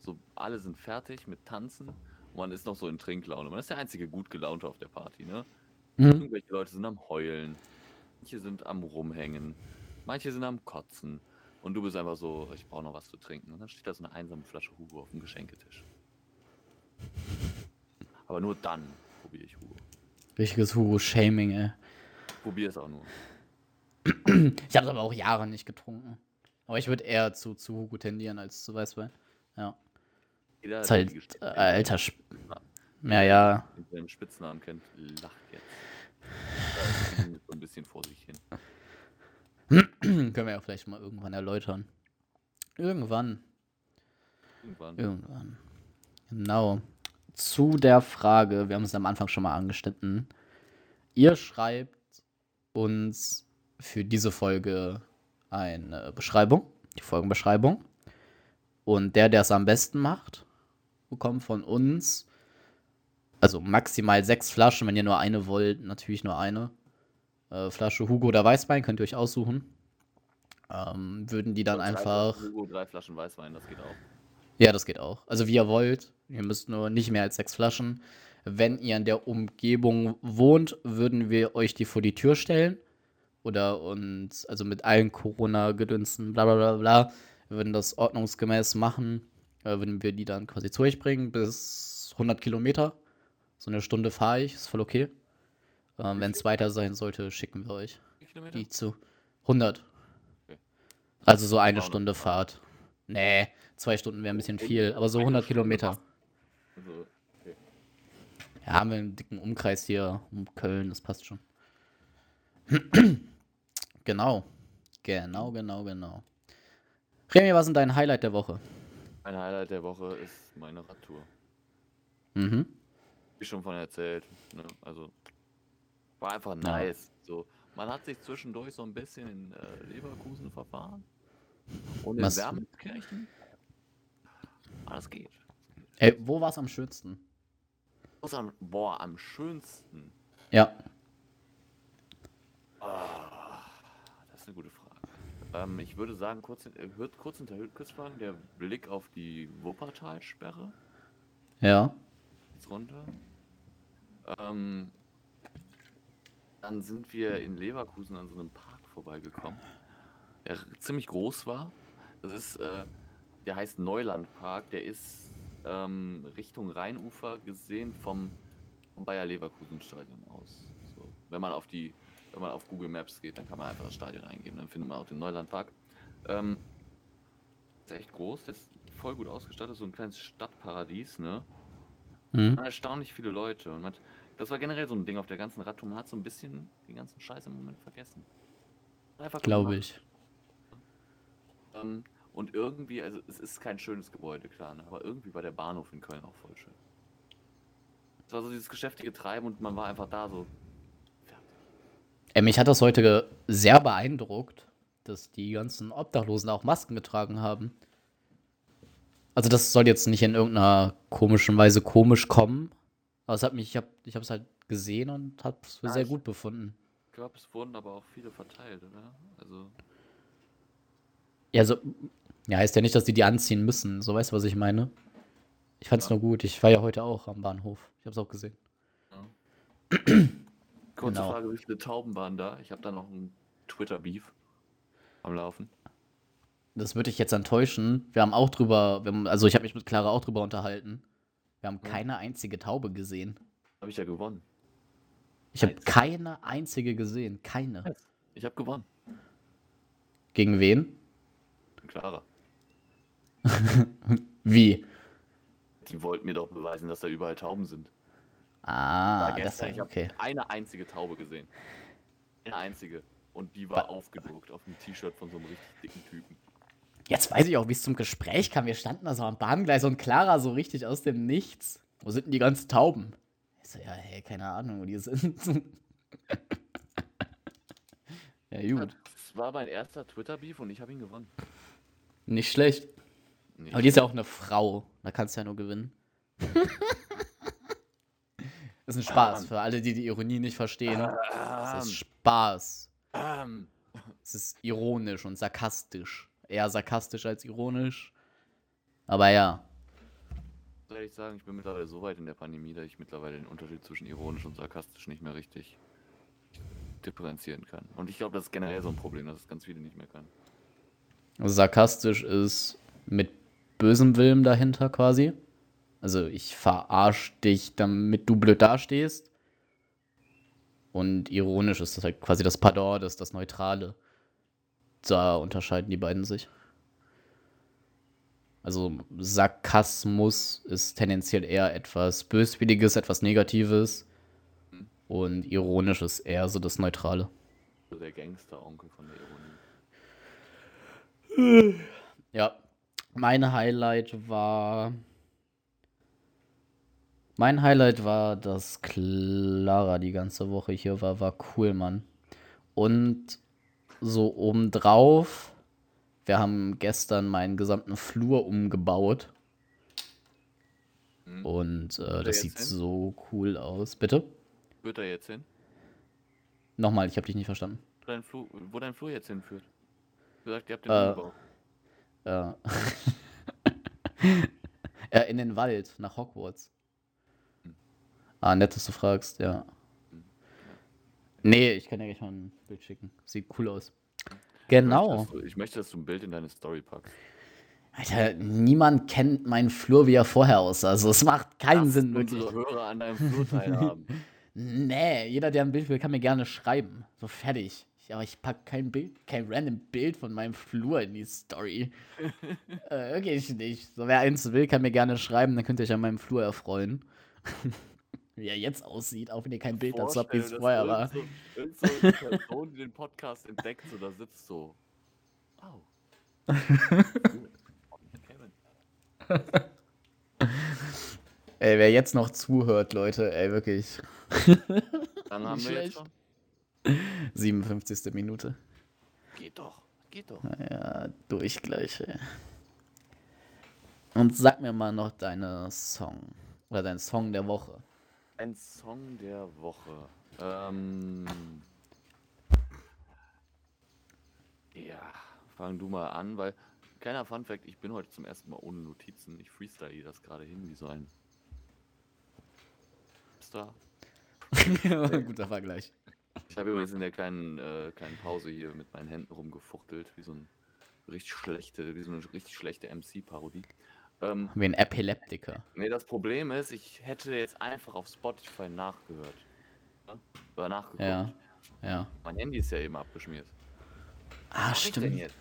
so alle sind fertig mit Tanzen und man ist noch so in Trinklaune. Man ist der einzige gut gelaunte auf der Party, ne? Mhm. Irgendwelche Leute sind am Heulen, manche sind am Rumhängen, manche sind am Kotzen. Und du bist einfach so, ich brauche noch was zu trinken. Und dann steht da so eine einsame Flasche Hugo auf dem Geschenketisch. Aber nur dann probiere ich Hugo. Richtiges Hugo-Shaming, ey. Probier es auch nur. Ich habe aber auch Jahre nicht getrunken. Aber ich würde eher zu, zu Hugo tendieren als zu Weißwein. Ja. Jeder, Ist halt äh, alter Sp Ja, ja. den seinen Spitznamen kennt, lacht jetzt. Da ein bisschen vor sich hin. [clears throat] Können wir ja vielleicht mal irgendwann erläutern. Irgendwann. Irgendwann. Irgendwann. Genau. Zu der Frage, wir haben es am Anfang schon mal angeschnitten. Ihr schreibt uns für diese Folge eine Beschreibung, die Folgenbeschreibung. Und der, der es am besten macht, bekommt von uns, also maximal sechs Flaschen, wenn ihr nur eine wollt, natürlich nur eine. Äh, Flasche Hugo oder Weißwein könnt ihr euch aussuchen. Ähm, würden die dann einfach. Hugo, drei Flaschen Weißwein, das geht auch. Ja, das geht auch. Also wie ihr wollt. Ihr müsst nur nicht mehr als sechs Flaschen. Wenn ihr in der Umgebung wohnt, würden wir euch die vor die Tür stellen. Oder uns, also mit allen Corona-Gedünsten, bla bla bla bla, wir würden das ordnungsgemäß machen. Äh, würden wir die dann quasi zu euch bringen bis 100 Kilometer. So eine Stunde fahre ich, ist voll okay. Ähm, Wenn es weiter sein sollte, schicken wir euch Wie viele Kilometer? die zu 100. Okay. Also so eine 200 Stunde Fahrt. Nee, zwei Stunden wäre ein bisschen viel, aber so eine 100 Stunde Kilometer. Also, okay. Ja, haben wir einen dicken Umkreis hier um Köln, das passt schon. genau. Genau, genau, genau. Remy, was ist denn dein Highlight der Woche? Mein Highlight der Woche ist meine Radtour. Mhm. Wie schon von erzählt. Ne? Also war einfach Ja. nice. So, man hat sich zwischendurch so ein bisschen in äh, Leverkusen verfahren. Und in Was- Wermelskirchen. Aber das geht. Ey, wo war es am schönsten? Am, boah, am schönsten. Ja. Ah, das ist eine gute Frage. Ähm, ich würde sagen, kurz, äh, hört kurz hinter Hüttgeswagen, der Blick auf die Wuppertalsperre. Ja. Jetzt runter. Ähm, dann sind wir in Leverkusen an so einem Park vorbeigekommen, der ziemlich groß war. Das ist, äh, der heißt Neulandpark. Der ist ähm, Richtung Rheinufer gesehen vom, vom Bayer Leverkusen Stadion aus. So, wenn man auf die, wenn man auf Google Maps geht, dann kann man einfach das Stadion eingeben, dann findet man auch den Neulandpark. Ähm, ist echt groß, der ist voll gut ausgestattet, so ein kleines Stadtparadies, ne? Mhm. erstaunlich viele Leute. Und man, hat- das war generell so ein Ding auf der ganzen Radtour. Man hat so ein bisschen den ganzen Scheiß im Moment vergessen. Einfach Glaube ich. Ähm, und irgendwie, also es ist kein schönes Gebäude, klar, ne? aber irgendwie war der Bahnhof in Köln auch voll schön. Es war so dieses geschäftige Treiben und man war einfach da so. Ey, mich hat das heute sehr beeindruckt, dass die ganzen Obdachlosen auch Masken getragen haben. Also das soll jetzt nicht in irgendeiner komischen Weise komisch kommen. Aber es hat mich, ich habe ich es halt gesehen und habe es für Ja, sehr ich- gut befunden. Ich glaube, es wurden aber auch viele verteilt, oder? Also, Ja, so, ja, heißt ja nicht, dass die die anziehen müssen. So weißt du, was ich meine? Ich fand's Ja. nur gut. Ich war ja heute auch am Bahnhof. Ich hab's auch gesehen. [clears throat] kurze Genau. Frage: Wie viele Tauben waren da? Ich habe da noch ein Twitter-Beef am Laufen. Das würde ich jetzt enttäuschen. Wir haben auch drüber, also ich habe mich mit Clara auch drüber unterhalten. Wir haben Ja. keine einzige Taube gesehen. Habe ich ja gewonnen. Ich habe keine einzige gesehen. Keine. Ich habe gewonnen. Gegen wen? Clara. [laughs] Wie? Die wollten mir doch beweisen, dass da überall Tauben sind. Ah, War das gestern, ich okay. eine einzige Taube gesehen. Eine einzige. Und die war aufgedruckt auf dem T-Shirt von so einem richtig dicken Typen. Jetzt weiß ich auch, wie es zum Gespräch kam. Wir standen da so am Bahngleis und Clara so richtig aus dem Nichts. Wo sind denn die ganzen Tauben? Ich so, ja, hey, keine Ahnung, wo die sind. [laughs] ja, gut. Das war mein erster Twitter-Beef und ich habe ihn gewonnen. Nicht schlecht. Nee, Aber die ist ja auch eine Frau. Da kannst du ja nur gewinnen. [laughs] ist ein Spaß Ähm. für alle, die die Ironie nicht verstehen. Das ähm, ist Spaß. ähm, Es ist ironisch und sarkastisch. Eher sarkastisch als ironisch. Aber ja. Ich sagen, ich bin mittlerweile so weit in der Pandemie, dass ich mittlerweile den Unterschied zwischen ironisch und sarkastisch nicht mehr richtig differenzieren kann. Und ich glaube, das ist generell so ein Problem, dass es ganz viele nicht mehr können. Also sarkastisch ist mit bösem Willen dahinter quasi. Also ich verarsch dich, damit du blöd dastehst. Und ironisch ist das halt quasi das Pardon, das das Neutrale. Da unterscheiden die beiden sich. Also Sarkasmus ist tendenziell eher etwas Böswilliges, etwas Negatives. Und ironisch ist eher so das Neutrale. So der Gangster-Onkel von der Ironie. Ja, mein Highlight war. Mein Highlight war, dass Clara die ganze Woche hier war, war cool, Mann. Und so obendrauf, wir haben gestern meinen gesamten Flur umgebaut. Hm. Und äh, das sieht hin? so cool aus. Bitte? Führt er jetzt hin? Nochmal, ich habe dich nicht verstanden. Wo dein, Flur, wo dein Flur jetzt hinführt? Du sagst, ihr habt den Äh, umgebaut. Ja. [laughs] ja, in den Wald, nach Hogwarts. Ah, nett, dass du fragst, ja. Nee, ich kann dir gleich mal ein Bild schicken. Sieht cool aus. Ich möchte, Genau. du, ich möchte, dass du ein Bild in deine Story packst. Alter, niemand kennt meinen Flur, wie er vorher aussah. Also es macht keinen Lass Sinn, unsere Hörer an deinem Flur teilhaben. [laughs] Nee, jeder, der ein Bild will, kann mir gerne schreiben. So fertig. Ich- Aber ich pack kein Bild, kein random Bild von meinem Flur in die Story. [laughs] äh, wirklich nicht. So, wer eins will, kann mir gerne schreiben, dann könnt ihr euch an meinem Flur erfreuen. [laughs] wie er jetzt aussieht, auch wenn ihr kein Bild dazu habt, wie es vorher war. irgend so, irgend so eine Person, die den Podcast entdeckt, so da sitzt so. Au. Kevin. [laughs] Ey, wer jetzt noch zuhört, Leute, ey, wirklich. Dann haben Nicht wir jetzt schon. 57. Minute. Geht doch, geht doch. Ja, durch gleich, ey. Und sag mir mal noch deine Song. Oder dein Song der Woche. Ein Song der Woche. Ähm. Ja, fang du mal an, weil kleiner Funfact, ich bin heute zum ersten Mal ohne Notizen. Ich freestyle das gerade hin wie so ein Star. [laughs] Guter Vergleich. Ich habe übrigens in der kleinen, äh, kleinen Pause hier mit meinen Händen rumgefuchtelt, wie so ein richtig schlechte, wie so eine richtig schlechte MC-Parodie. Ähm, Wie ein Epileptiker. nee, das Problem ist, ich hätte jetzt einfach auf Spotify nachgehört. Ne? Oder nachgeguckt. Ja. Ja. Mein Handy ist ja eben abgeschmiert. Ah, Was stimmt.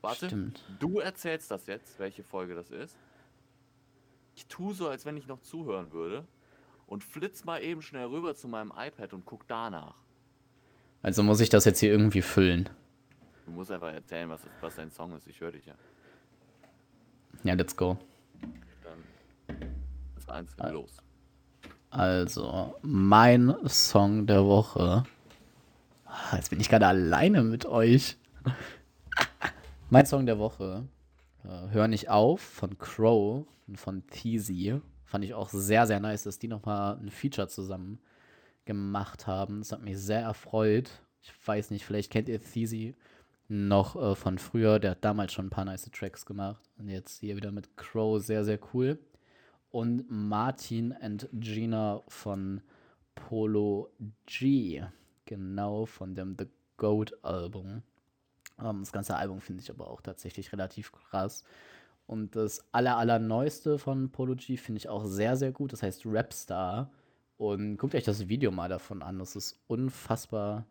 Warte, Stimmt. du erzählst das jetzt, welche Folge das ist. Ich tue so, als wenn ich noch zuhören würde. Und flitz mal eben schnell rüber zu meinem iPad und guck danach. Also muss ich das jetzt hier irgendwie füllen. Du musst einfach erzählen, was, was dein Song ist. Ich höre dich ja. Ja, let's go. Das Ah. los. Also, mein Song der Woche. Ah, Jetzt bin ich gerade alleine mit euch. [laughs] Mein Song der Woche. Äh, Hör nicht auf von Crow und von Teasy. Fand ich auch sehr, sehr nice, dass die nochmal ein Feature zusammen gemacht haben. Das hat mich sehr erfreut. Ich weiß nicht, vielleicht kennt ihr Teasy noch äh, von früher. Der hat damals schon ein paar nice Tracks gemacht. Und jetzt hier wieder mit Crow sehr, sehr cool und Martin and Gina von Polo G. Genau, von dem The Goat Album. Ähm, das ganze Album finde ich aber auch tatsächlich relativ krass. Und das aller, allerneueste von Polo G finde ich auch sehr, sehr gut. Das heißt Rapstar. Und guckt euch das Video mal davon an. Das ist unfassbar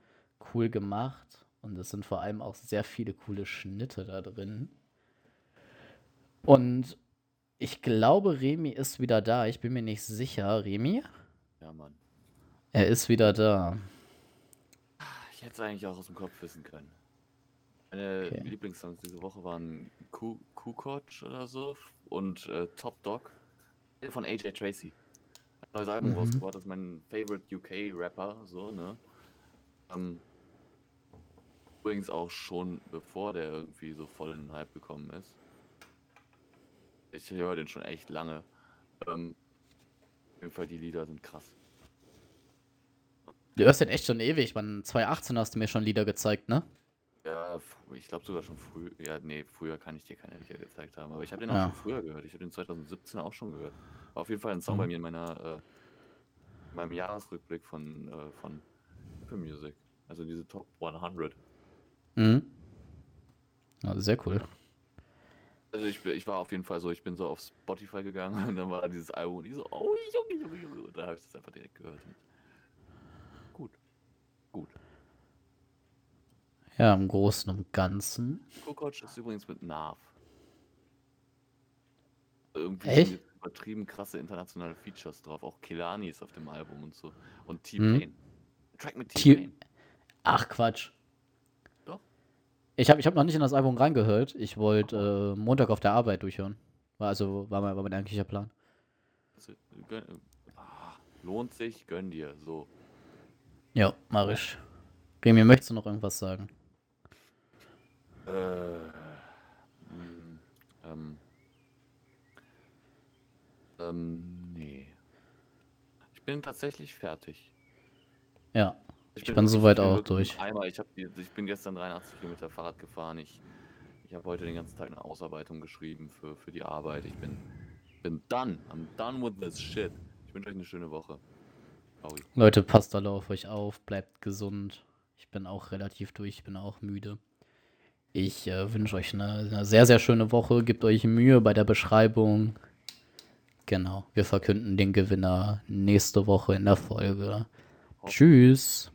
cool gemacht. Und es sind vor allem auch sehr viele coole Schnitte da drin. Und ich glaube, Remi ist wieder da. Ich bin mir nicht sicher. Remi? Ja, Mann. Er ist wieder da. Ich hätte es eigentlich auch aus dem Kopf wissen können. Meine Okay. Lieblingssongs diese Woche waren Ku- Kukoc oder so und äh, Top Dog von AJ Tracy. Ein neues Album Mhm. rausgebracht, das ist mein favorite UK-Rapper, so, ne? Ähm, übrigens auch schon bevor der irgendwie so voll in den Hype gekommen ist. Ich höre den schon echt lange. Ähm, auf jeden Fall, die Lieder sind krass. Du hörst den echt schon ewig. Man, 2018 hast du mir schon Lieder gezeigt, ne? Ja, ich glaube sogar schon früh. Ja, nee, früher kann ich dir keine Lieder gezeigt haben. Aber ich habe den auch Ja. schon früher gehört. Ich habe den 2017 auch schon gehört. War auf jeden Fall ein Song bei Mhm. mir in meiner, äh, in meinem Jahresrückblick von, äh, von Apple Music. Also diese Top 100. Mhm. Ja, sehr cool. Also ich, ich war auf jeden Fall so, ich bin so auf Spotify gegangen und dann war dieses Album und ich so, oh Junge, Junge, Junge. Und da habe ich das einfach direkt gehört. Gut. Gut. Ja, im Großen und Ganzen. Kokotsch ist übrigens mit Nav. Irgendwie Echt? sind jetzt übertrieben krasse internationale Features drauf. Auch Kelani ist auf dem Album und so. Und Mhm. T-Pain. Track mit T- T-Pain. Ach, Quatsch. Ich habe ich hab noch nicht in das Album reingehört. Ich wollte äh, Montag auf der Arbeit durchhören. War also war mein, war mein eigentlicher Plan. Ah, lohnt sich, gönn dir. So. Ja, mach ich. Remi, möchtest du noch irgendwas sagen? Äh, mm, ähm, ähm, nee. Ich bin tatsächlich fertig. Ja, Ich bin wirklich- soweit bin auch durch. Eimer. Ich, hab, ich bin gestern 83 Kilometer Fahrrad gefahren. Ich, ich habe heute den ganzen Tag eine Ausarbeitung geschrieben für, für die Arbeit. Ich bin, bin done. I'm done with this shit. Ich wünsche euch eine schöne Woche. Aui. Leute, passt alle auf euch auf, bleibt gesund. Ich bin auch relativ durch, ich bin auch müde. Ich äh, wünsche euch eine, eine sehr, sehr schöne Woche. Gebt euch Mühe bei der Beschreibung. Genau, wir verkünden den Gewinner nächste Woche in der Folge. Tschüss.